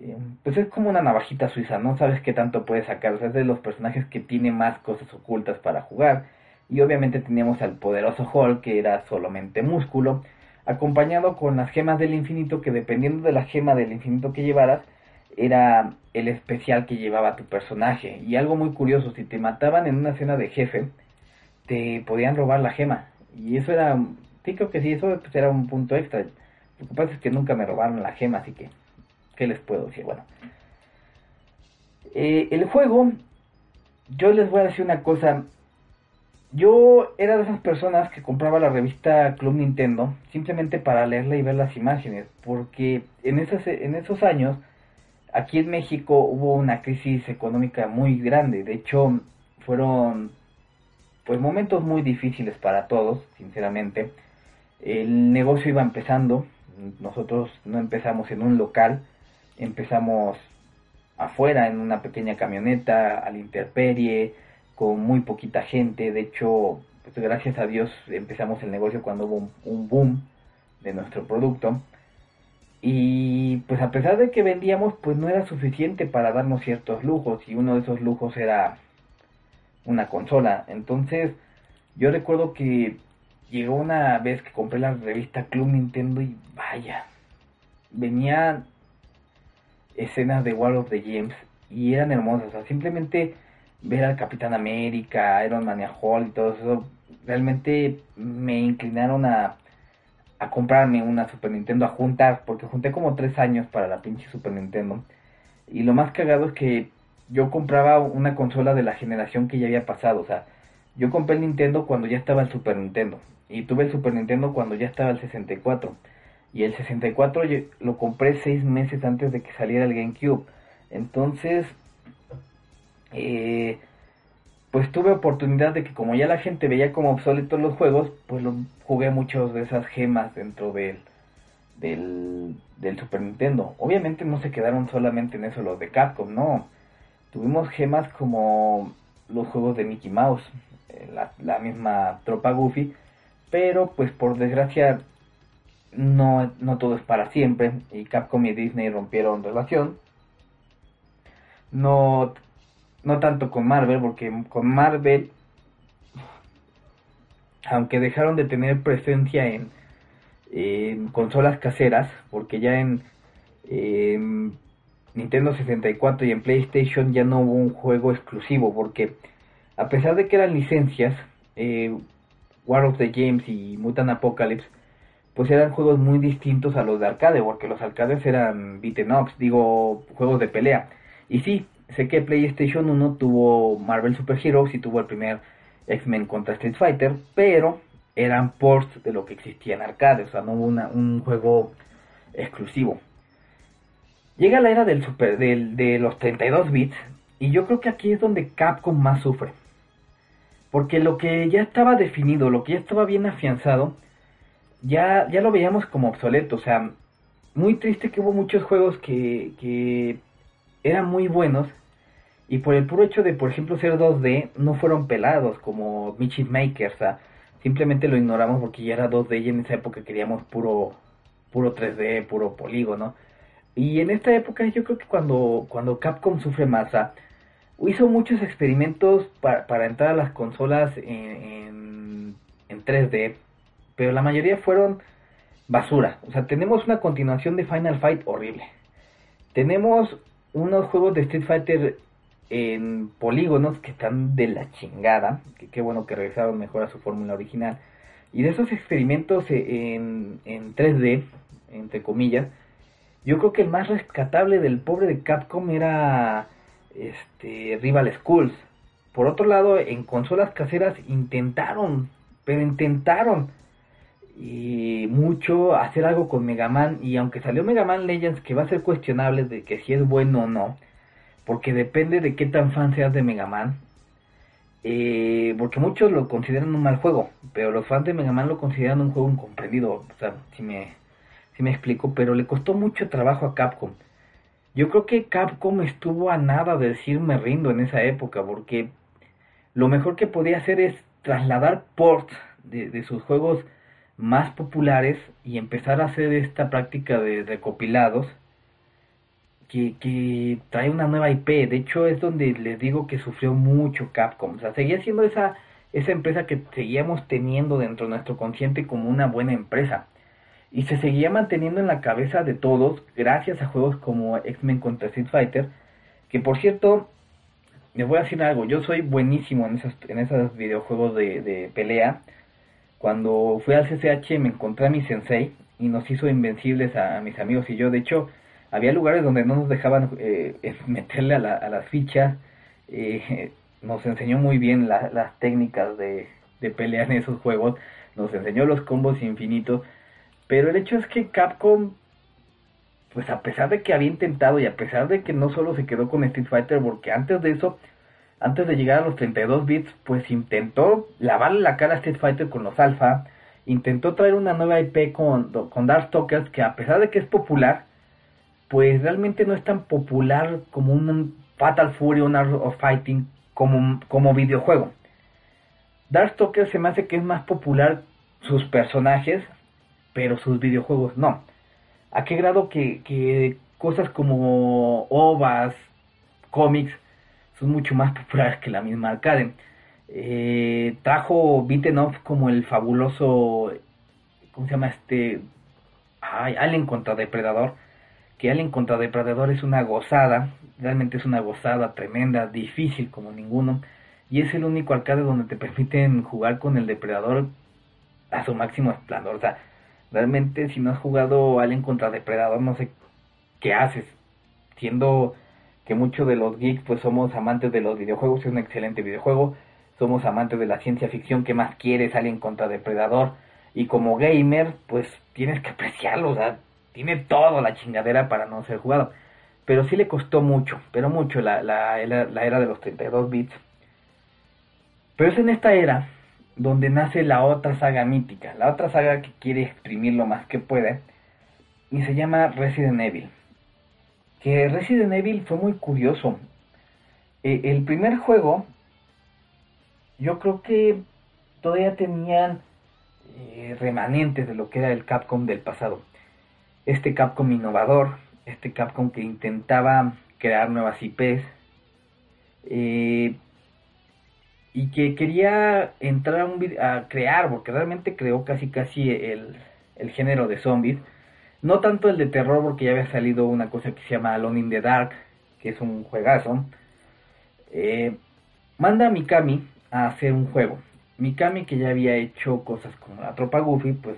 Eh, pues es como una navajita suiza, no sabes qué tanto puede sacar, o sea, es de los personajes que tiene más cosas ocultas para jugar. Y obviamente teníamos al poderoso Hulk, que era solamente músculo, acompañado con las gemas del infinito, que dependiendo de la gema del infinito que llevaras, era el especial que llevaba tu personaje. Y algo muy curioso, si te mataban en una escena de jefe, te podían robar la gema. Y eso era Sí, creo que sí, eso pues, era un punto extra. Lo que pasa es que nunca me robaron la gema, así que, ¿qué les puedo decir? Bueno, eh, el juego, yo les voy a decir una cosa. Yo era de esas personas que compraba la revista Club Nintendo simplemente para leerla y ver las imágenes, porque en esos, en esos años, aquí en México hubo una crisis económica muy grande. De hecho, fueron pues momentos muy difíciles para todos, sinceramente el negocio iba empezando, nosotros no empezamos en un local, empezamos afuera en una pequeña camioneta, al interperie, con muy poquita gente, de hecho, pues, gracias a Dios empezamos el negocio cuando hubo un, boom de nuestro producto. Y pues a pesar de que vendíamos, pues no era suficiente para darnos ciertos lujos y uno de esos lujos era una consola. Entonces yo recuerdo que llegó una vez que compré la revista Club Nintendo y vaya, venían escenas de World of the Games y eran hermosas. O sea, simplemente ver al Capitán América, Iron Man y Hulk y todo eso, realmente me inclinaron a, a comprarme una Super Nintendo, a juntar, porque junté como tres años para la pinche Super Nintendo. Y lo más cagado es que yo compraba una consola de la generación que ya había pasado, o sea, yo compré el Nintendo cuando ya estaba el Super Nintendo. Y tuve el Super Nintendo cuando ya estaba el 64. Y el 64 lo compré seis meses antes de que saliera el GameCube. Entonces, eh, pues tuve oportunidad de que como ya la gente veía como obsoletos los juegos, pues lo, jugué muchos de esas gemas dentro del, del, del Super Nintendo. Obviamente no se quedaron solamente en eso los de Capcom, no. Tuvimos gemas como los juegos de Mickey Mouse, eh, la misma tropa Goofy, pero pues por desgracia no, no todo es para siempre y Capcom y Disney rompieron relación. No, no tanto con Marvel, porque con Marvel, aunque dejaron de tener presencia en, en consolas caseras, porque ya en, Nintendo 64 y en PlayStation ya no hubo un juego exclusivo, porque a pesar de que eran licencias, eh, War of the Games y Mutant Apocalypse, pues eran juegos muy distintos a los de arcade, porque los arcades eran beaten ups, digo, juegos de pelea. Y sí, sé que PlayStation 1 tuvo Marvel Super Heroes y tuvo el primer X-Men contra Street Fighter, pero eran ports de lo que existía en arcade, o sea, no hubo un juego exclusivo. Llega la era del super, del, de los 32 bits, y yo creo que aquí es donde Capcom más sufre porque lo que ya estaba definido, lo que ya estaba bien afianzado, ya, ya lo veíamos como obsoleto. O sea, muy triste que hubo muchos juegos que, que eran muy buenos y por el puro hecho de, por ejemplo, ser 2D, no fueron pelados como Michi Maker. O sea, simplemente lo ignoramos porque ya era 2D y en esa época queríamos puro, puro 3D, puro polígono. Y en esta época yo creo que cuando, cuando Capcom sufre masa, hizo muchos experimentos para entrar a las consolas en, en, 3D, pero la mayoría fueron basura. O sea, tenemos una continuación de Final Fight horrible. Tenemos unos juegos de Street Fighter en polígonos que están de la chingada. Que qué bueno que regresaron mejor a su fórmula original. Y de esos experimentos en, en 3D, entre comillas, yo creo que el más rescatable del pobre de Capcom era este, Rival Schools. Por otro lado, en consolas caseras intentaron, pero intentaron, y mucho hacer algo con Mega Man y aunque salió Mega Man Legends que va a ser cuestionable de que si es bueno o no, porque depende de qué tan fan seas de Mega Man, eh, porque muchos lo consideran un mal juego, pero los fans de Mega Man lo consideran un juego incomprendido, o sea, si me, si me explico, pero le costó mucho trabajo a Capcom. Yo creo que Capcom estuvo a nada de decir me rindo en esa época, porque lo mejor que podía hacer es trasladar ports de, de sus juegos más populares y empezar a hacer esta práctica de recopilados que, trae una nueva IP. De hecho, es donde les digo que sufrió mucho Capcom. O sea, seguía siendo esa, esa empresa que seguíamos teniendo dentro de nuestro consciente como una buena empresa. Y se seguía manteniendo en la cabeza de todos gracias a juegos como X-Men contra Street Fighter. Que por cierto, les voy a decir algo. Yo soy buenísimo en esos, en esos videojuegos de, de pelea. Cuando fui al CCH me encontré a mi sensei y nos hizo invencibles a, mis amigos y yo. De hecho, había lugares donde no nos dejaban eh, meterle a, la, a, las fichas. Eh, nos enseñó muy bien la, las técnicas de, de pelea en esos juegos. Nos enseñó los combos infinitos. Pero el hecho es que Capcom, pues a pesar de que había intentado y a pesar de que no solo se quedó con Street Fighter, porque antes de eso, antes de llegar a los 32 bits, pues intentó lavarle la cara a Street Fighter con los Alpha, intentó traer una nueva IP con, con Darkstalkers, que a pesar de que es popular, pues realmente no es tan popular como un Fatal Fury o un Art of Fighting como, como videojuego. Darkstalkers se me hace que es más popular sus personajes, pero sus videojuegos no. ¿A qué grado que, que cosas como OVAs, cómics, son mucho más populares que la misma arcade? Eh, trajo beaten off como el fabuloso, ¿cómo se llama este? Ay, Alien contra Depredador que Alien contra Depredador es una gozada, realmente es una gozada tremenda, difícil como ninguno, y es el único arcade donde te permiten jugar con el Depredador a su máximo esplendor. O sea, realmente si no has jugado Alien contra Depredador, no sé qué haces, siendo que muchos de los geeks pues somos amantes de los videojuegos, es un excelente videojuego, somos amantes de la ciencia ficción, ¿qué más quieres? Alien contra Depredador, y como gamer, pues tienes que apreciarlo, o sea, tiene todo la chingadera para no ser jugado. Pero sí le costó mucho, pero mucho la, la, la era de los 32 bits. Pero es en esta era donde nace la otra saga mítica, la otra saga que quiere exprimir lo más que puede, y se llama Resident Evil. Que Resident Evil fue muy curioso. E, el primer juego, yo creo que todavía tenían eh, remanentes de lo que era el Capcom del pasado este Capcom innovador, este Capcom que intentaba crear nuevas IPs eh, y que quería entrar a, un, a, crear, porque realmente creó casi casi el, el, género de zombies, no tanto el de terror, porque ya había salido una cosa que se llama Alone in the Dark, que es un juegazo, eh, manda a Mikami a hacer un juego. Mikami que ya había hecho cosas como la tropa Goofy, pues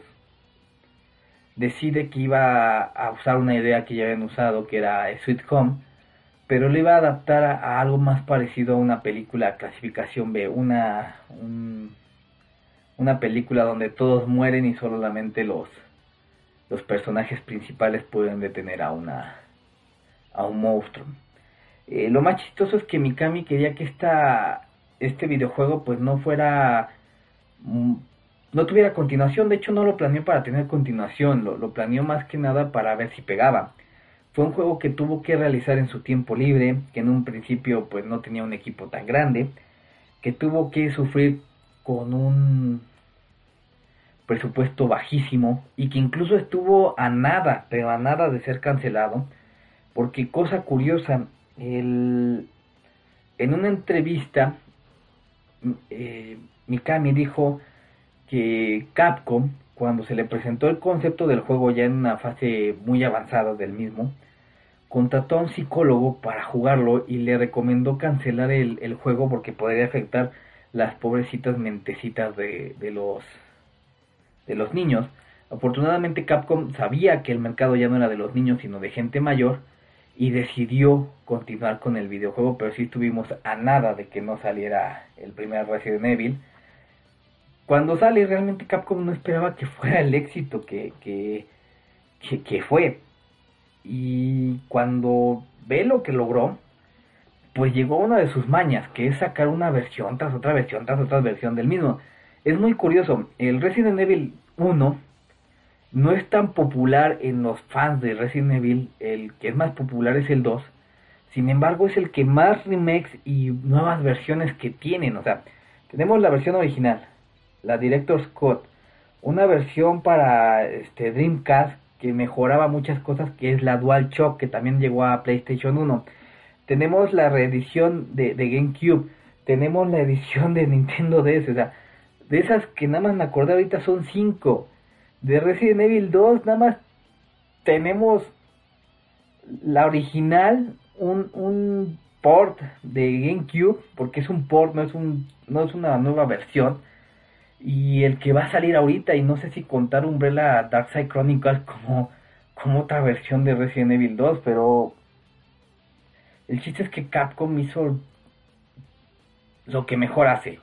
decide que iba a usar una idea que ya habían usado, que era Sweet Home, pero lo iba a adaptar a, algo más parecido a una película clasificación B, una, un, una película donde todos mueren y solamente los, los personajes principales pueden detener a, una, a un monstruo. Eh, lo más chistoso es que Mikami quería que esta, este videojuego pues no fuera no tuviera continuación. De hecho, no lo planeó para tener continuación, lo, lo, planeó más que nada para ver si pegaba. Fue un juego que tuvo que realizar en su tiempo libre, que en un principio pues no tenía un equipo tan grande, que tuvo que sufrir con un presupuesto bajísimo y que incluso estuvo a nada, pero a nada de ser cancelado, porque cosa curiosa, el, en una entrevista eh, Mikami dijo que Capcom, cuando se le presentó el concepto del juego ya en una fase muy avanzada del mismo, contrató a un psicólogo para jugarlo y le recomendó cancelar el, el juego porque podría afectar las pobrecitas mentecitas de, de, los de los niños. Afortunadamente Capcom sabía que el mercado ya no era de los niños sino de gente mayor y decidió continuar con el videojuego, pero sí estuvimos a nada de que no saliera el primer Resident Evil cuando sale realmente Capcom no esperaba que fuera el éxito que, que, que, fue. Y cuando ve lo que logró, pues llegó una de sus mañas, que es sacar una versión tras otra versión tras otra versión del mismo. Es muy curioso, el Resident Evil 1 no es tan popular en los fans de Resident Evil, el que es más popular es el 2, sin embargo es el que más remakes y nuevas versiones que tienen, o sea, tenemos la versión original, la Director Scott, una versión para este Dreamcast que mejoraba muchas cosas, que es la Dual Shock, que también llegó a PlayStation 1. Tenemos la reedición de, de GameCube, tenemos la edición de Nintendo DS, o sea, de esas que nada más me acordé ahorita son 5 de Resident Evil 2 nada más tenemos la original, un, un port de GameCube, porque es un port, no es, un, no es una nueva versión. Y el que va a salir ahorita, y no sé si contar Umbrella Darkside Chronicles como, como otra versión de Resident Evil 2, pero el chiste es que Capcom hizo lo que mejor hace,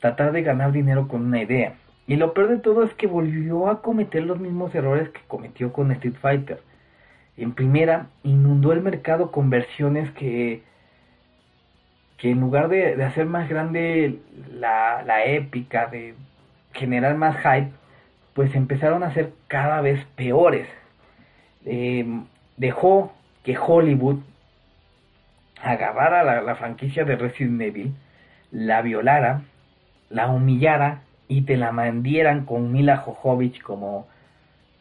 tratar de ganar dinero con una idea. Y lo peor de todo es que volvió a cometer los mismos errores que cometió con Street Fighter. En primera, inundó el mercado con versiones que, que en lugar de, hacer más grande la, la épica, de generar más hype, pues empezaron a ser cada vez peores. Eh, dejó que Hollywood agarrara la, la franquicia de Resident Evil, la violara, la humillara y te la mandieran con Mila Jojovich como,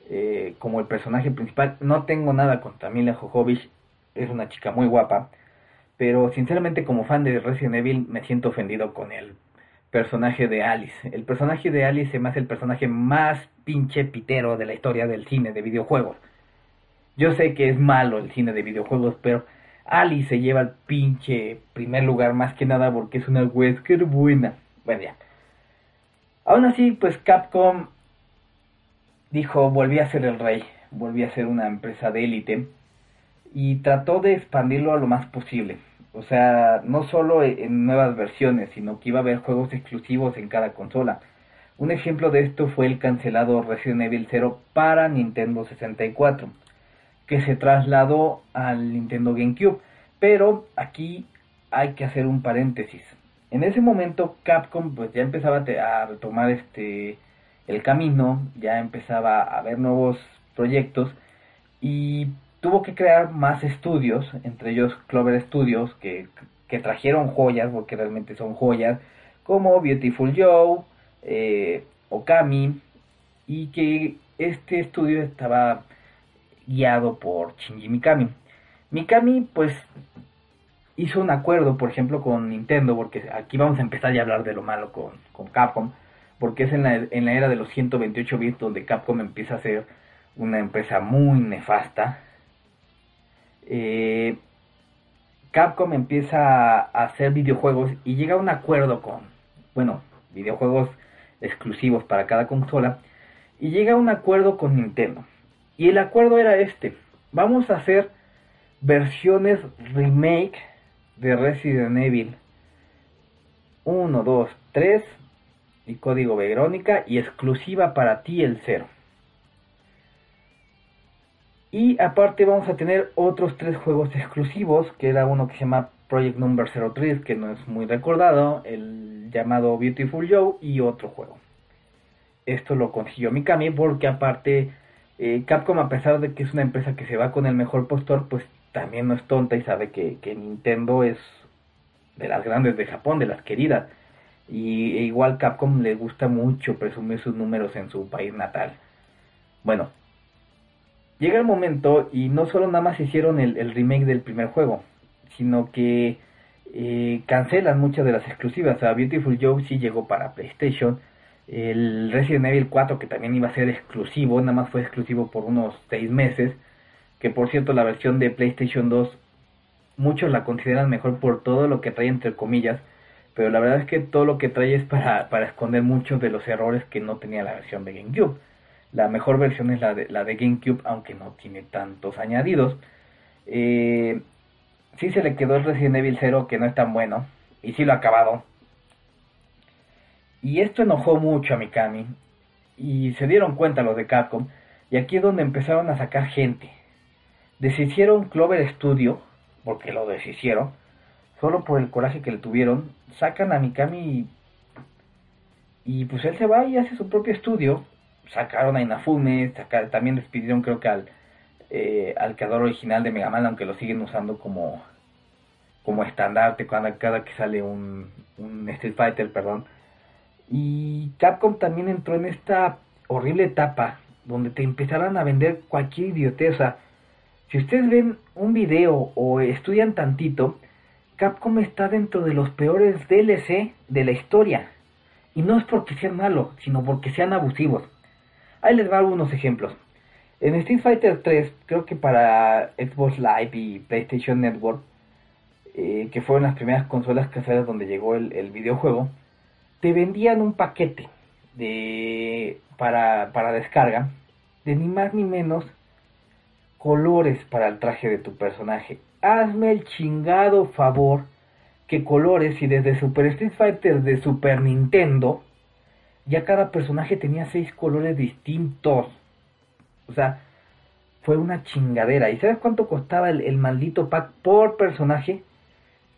eh, como el personaje principal. No tengo nada contra Mila Jojovich, es una chica muy guapa, pero sinceramente como fan de Resident Evil me siento ofendido con el personaje de Alice. El personaje de Alice es más el personaje más pinche pitero de la historia del cine de videojuegos. Yo sé que es malo el cine de videojuegos, pero Alice se lleva el pinche primer lugar más que nada porque es una Wesker buena. Bueno, ya. Aún así, pues Capcom dijo, volví a ser el rey, volví a ser una empresa de élite y trató de expandirlo a lo más posible. O sea, no solo e-, en nuevas versiones, sino que iba a haber juegos exclusivos en cada consola. Un ejemplo de esto fue el cancelado Resident Evil 0 para Nintendo 64, que se trasladó al Nintendo GameCube. Pero aquí hay que hacer un paréntesis en ese momento Capcom pues ya empezaba a retomar este el camino, ya empezaba a ver nuevos proyectos y tuvo que crear más estudios, entre ellos Clover Studios, que, que trajeron joyas, porque realmente son joyas, como Beautiful Joe, eh, Okami, y que este estudio estaba guiado por Shinji Mikami. Mikami pues hizo un acuerdo, por ejemplo, con Nintendo, porque aquí vamos a empezar ya a hablar de lo malo con, con Capcom, porque es en la, en la era de los 128 bits donde Capcom empieza a ser una empresa muy nefasta. Eh, Capcom empieza a hacer videojuegos y llega a un acuerdo con, bueno, videojuegos exclusivos para cada consola, y llega a un acuerdo con Nintendo. Y el acuerdo era este, vamos a hacer versiones remake de Resident Evil 1, 2, 3 y código Verónica y exclusiva para ti el 0. Y aparte vamos a tener otros tres juegos exclusivos, que era uno que se llama Project Number 03, que no es muy recordado, el llamado Beautiful Joe y otro juego. Esto lo consiguió Mikami porque aparte eh, Capcom a pesar de que es una empresa que se va con el mejor postor, pues también no es tonta y sabe que, Nintendo es de las grandes de Japón, de las queridas. Y e igual Capcom le gusta mucho presumir sus números en su país natal. Bueno, llega el momento y no solo nada más hicieron el, remake del primer juego, sino que eh, cancelan muchas de las exclusivas. O sea, Beautiful Joe sí llegó para PlayStation. El Resident Evil 4, que también iba a ser exclusivo, nada más fue exclusivo por unos 6 meses que por cierto la versión de PlayStation 2 muchos la consideran mejor por todo lo que trae entre comillas, pero la verdad es que todo lo que trae es para, para esconder muchos de los errores que no tenía la versión de GameCube. La mejor versión es la de, la de GameCube, aunque no tiene tantos añadidos. Eh, sí se le quedó el Resident Evil 0, que no es tan bueno, y sí lo ha acabado. Y esto enojó mucho a Mikami. Y se dieron cuenta los de Capcom. Y aquí es donde empezaron a sacar gente. Deshicieron Clover Studio, porque lo deshicieron, solo por el coraje que le tuvieron. Sacan a Mikami y, y pues él se va y hace su propio estudio. Sacaron a Inafume, también despidieron creo que al, eh, al creador original de Mega Man, aunque lo siguen usando como, como estandarte cada, cada que sale un, Street Fighter, perdón. Y Capcom también entró en esta horrible etapa donde te empezarán a vender cualquier idioteza. Si ustedes ven un video o estudian tantito, Capcom está dentro de los peores DLC de la historia. Y no es porque sean malos, sino porque sean abusivos. Ahí les va algunos ejemplos. En Street Fighter 3, creo que para Xbox Live y PlayStation Network, eh, que fueron las primeras consolas caseras donde llegó el, el videojuego, te vendían un paquete de para, para descarga de ni más ni menos colores para el traje de tu personaje. Hazme el chingado favor que colores y desde Super Street Fighter de Super Nintendo ya cada personaje tenía seis colores distintos. O sea, fue una chingadera. ¿Y sabes cuánto costaba el, el maldito pack por personaje?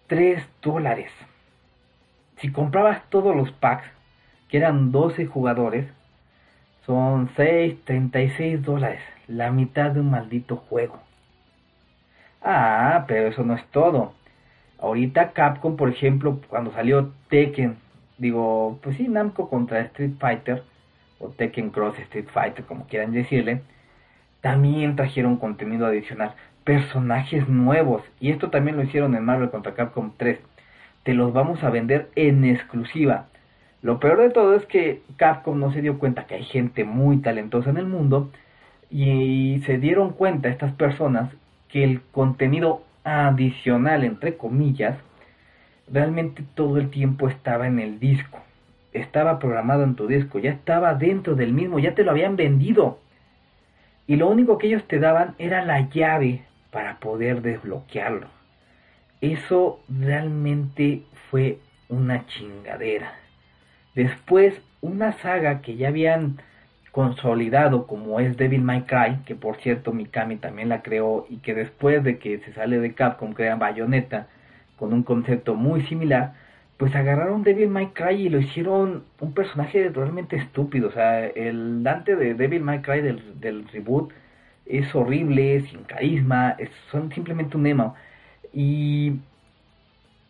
Tres dólares. Si comprabas todos los packs, que eran 12 jugadores, son 6, 36 dólares, la mitad de un maldito juego. Ah, pero eso no es todo. Ahorita Capcom, por ejemplo, cuando salió Tekken, digo, pues sí, Namco contra Street Fighter, o Tekken Cross Street Fighter, como quieran decirle, también trajeron contenido adicional, personajes nuevos, y esto también lo hicieron en Marvel contra Capcom 3 te los vamos a vender en exclusiva. Lo peor de todo es que Capcom no se dio cuenta que hay gente muy talentosa en el mundo y se dieron cuenta estas personas que el contenido adicional, entre comillas, realmente todo el tiempo estaba en el disco. Estaba programado en tu disco, ya estaba dentro del mismo, ya te lo habían vendido. Y lo único que ellos te daban era la llave para poder desbloquearlo. Eso realmente fue una chingadera. Después, una saga que ya habían consolidado como es Devil May Cry, que por cierto Mikami también la creó y que después de que se sale de Capcom crean Bayonetta con un concepto muy similar, pues agarraron Devil May Cry y lo hicieron un personaje realmente estúpido. O sea, el Dante de Devil May Cry del, del reboot es horrible, sin carisma, es, son simplemente un emo. Y,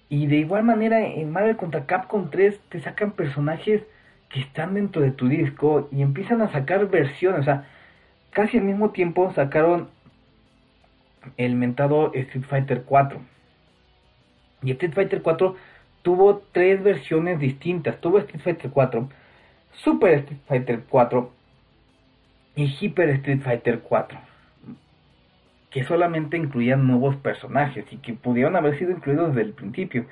y de igual manera en Marvel contra Capcom 3 te sacan personajes que están dentro de tu disco y empiezan a sacar versiones. O sea, casi al mismo tiempo sacaron el mentado Street Fighter 4. Y Street Fighter 4 tuvo tres versiones distintas. Tuvo Street Fighter 4, Super Street Fighter 4 y Hyper Street Fighter 4 que solamente incluían nuevos personajes y que pudieron haber sido incluidos desde el principio.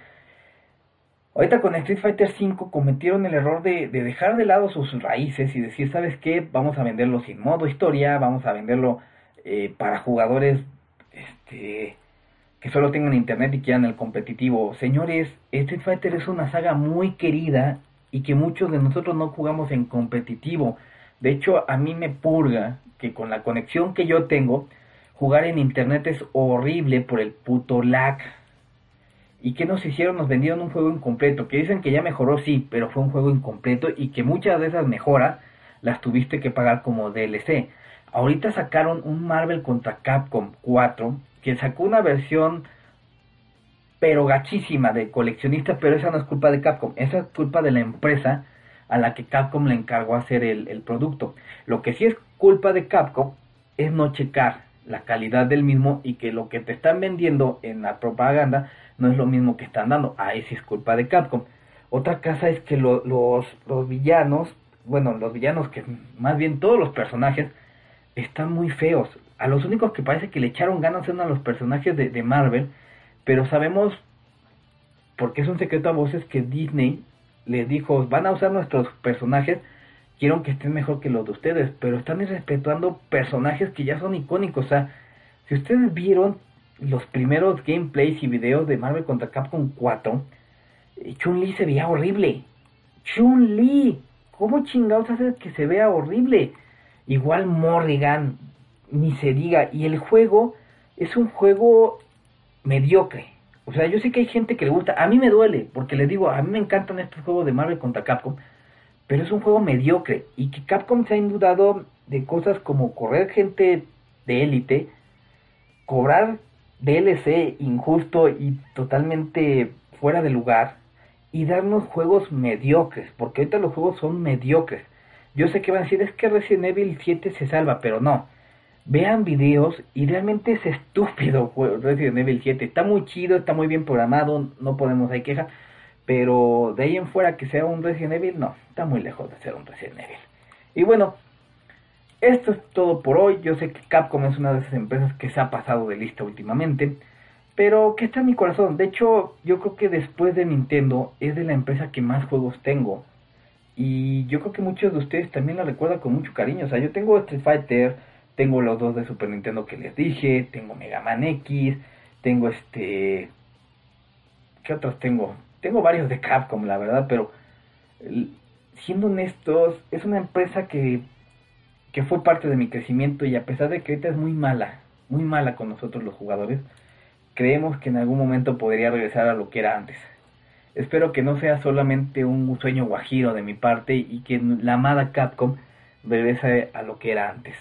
Ahorita con Street Fighter V cometieron el error de, dejar de lado sus raíces y decir, ¿sabes qué? Vamos a venderlo sin modo historia, vamos a venderlo eh, para jugadores este, que solo tengan internet y quieran el competitivo. Señores, Street Fighter es una saga muy querida y que muchos de nosotros no jugamos en competitivo. De hecho, a mí me purga que con la conexión que yo tengo, Jugar en internet es horrible por el puto lag. ¿Y qué nos hicieron? Nos vendieron un juego incompleto. Que dicen que ya mejoró, sí, pero fue un juego incompleto y que muchas de esas mejoras las tuviste que pagar como DLC. Ahorita sacaron un Marvel contra Capcom 4 que sacó una versión pero gachísima de coleccionista, pero esa no es culpa de Capcom, esa es culpa de la empresa a la que Capcom le encargó hacer el, el producto. Lo que sí es culpa de Capcom es no checar la calidad del mismo y que lo que te están vendiendo en la propaganda no es lo mismo que están dando. Ahí sí es culpa de Capcom. Otra cosa es que los, los villanos, bueno, los villanos que más bien todos los personajes están muy feos. A los únicos que parece que le echaron ganas son a los personajes de, Marvel, pero sabemos, porque es un secreto a voces, que Disney les dijo, van a usar nuestros personajes quiero que estén mejor que los de ustedes, pero están irrespetando personajes que ya son icónicos. O sea, si ustedes vieron los primeros gameplays y videos de Marvel contra Capcom 4, Chun-Li se veía horrible. Chun-Li. ¿Cómo chingados hace que se vea horrible? Igual Morrigan, ni se diga. Y el juego es un juego mediocre. O sea, yo sé que hay gente que le gusta. A mí me duele, porque les digo, a mí me encantan estos juegos de Marvel contra Capcom. Pero es un juego mediocre. Y que Capcom se ha indudado de cosas como correr gente de élite, cobrar DLC injusto y totalmente fuera de lugar y darnos juegos mediocres, porque ahorita los juegos son mediocres. Yo sé que van a decir, es que Resident Evil 7 se salva, pero no. Vean videos y realmente es estúpido Resident Evil 7. Está muy chido, está muy bien programado, no podemos hay queja, pero de ahí en fuera que sea un Resident Evil, no, está muy lejos de ser un Resident Evil. Y bueno, esto es todo por hoy. Yo sé que Capcom es una de esas empresas que se ha pasado de lista últimamente pero que está en mi corazón. De hecho, yo creo que después de Nintendo es de la empresa que más juegos tengo. Y yo creo que muchos de ustedes también la recuerdan con mucho cariño. O sea, yo tengo Street Fighter, tengo los dos de Super Nintendo que les dije, tengo Mega Man X, tengo este... ¿Qué otros tengo? Tengo varios de Capcom, la verdad, pero siendo honestos, es una empresa que, que fue parte de mi crecimiento y a pesar de que ahorita es muy mala, muy mala con nosotros los jugadores, creemos que en algún momento podría regresar a lo que era antes. Espero que no sea solamente un sueño guajiro de mi parte y que la amada Capcom regrese a lo que era antes.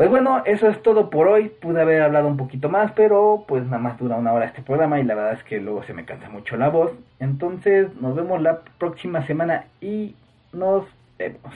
Pues bueno, eso es todo por hoy. Pude haber hablado un poquito más, pero pues nada más dura una hora este programa y la verdad es que luego se me cansa mucho la voz. Entonces nos vemos la próxima semana y nos vemos.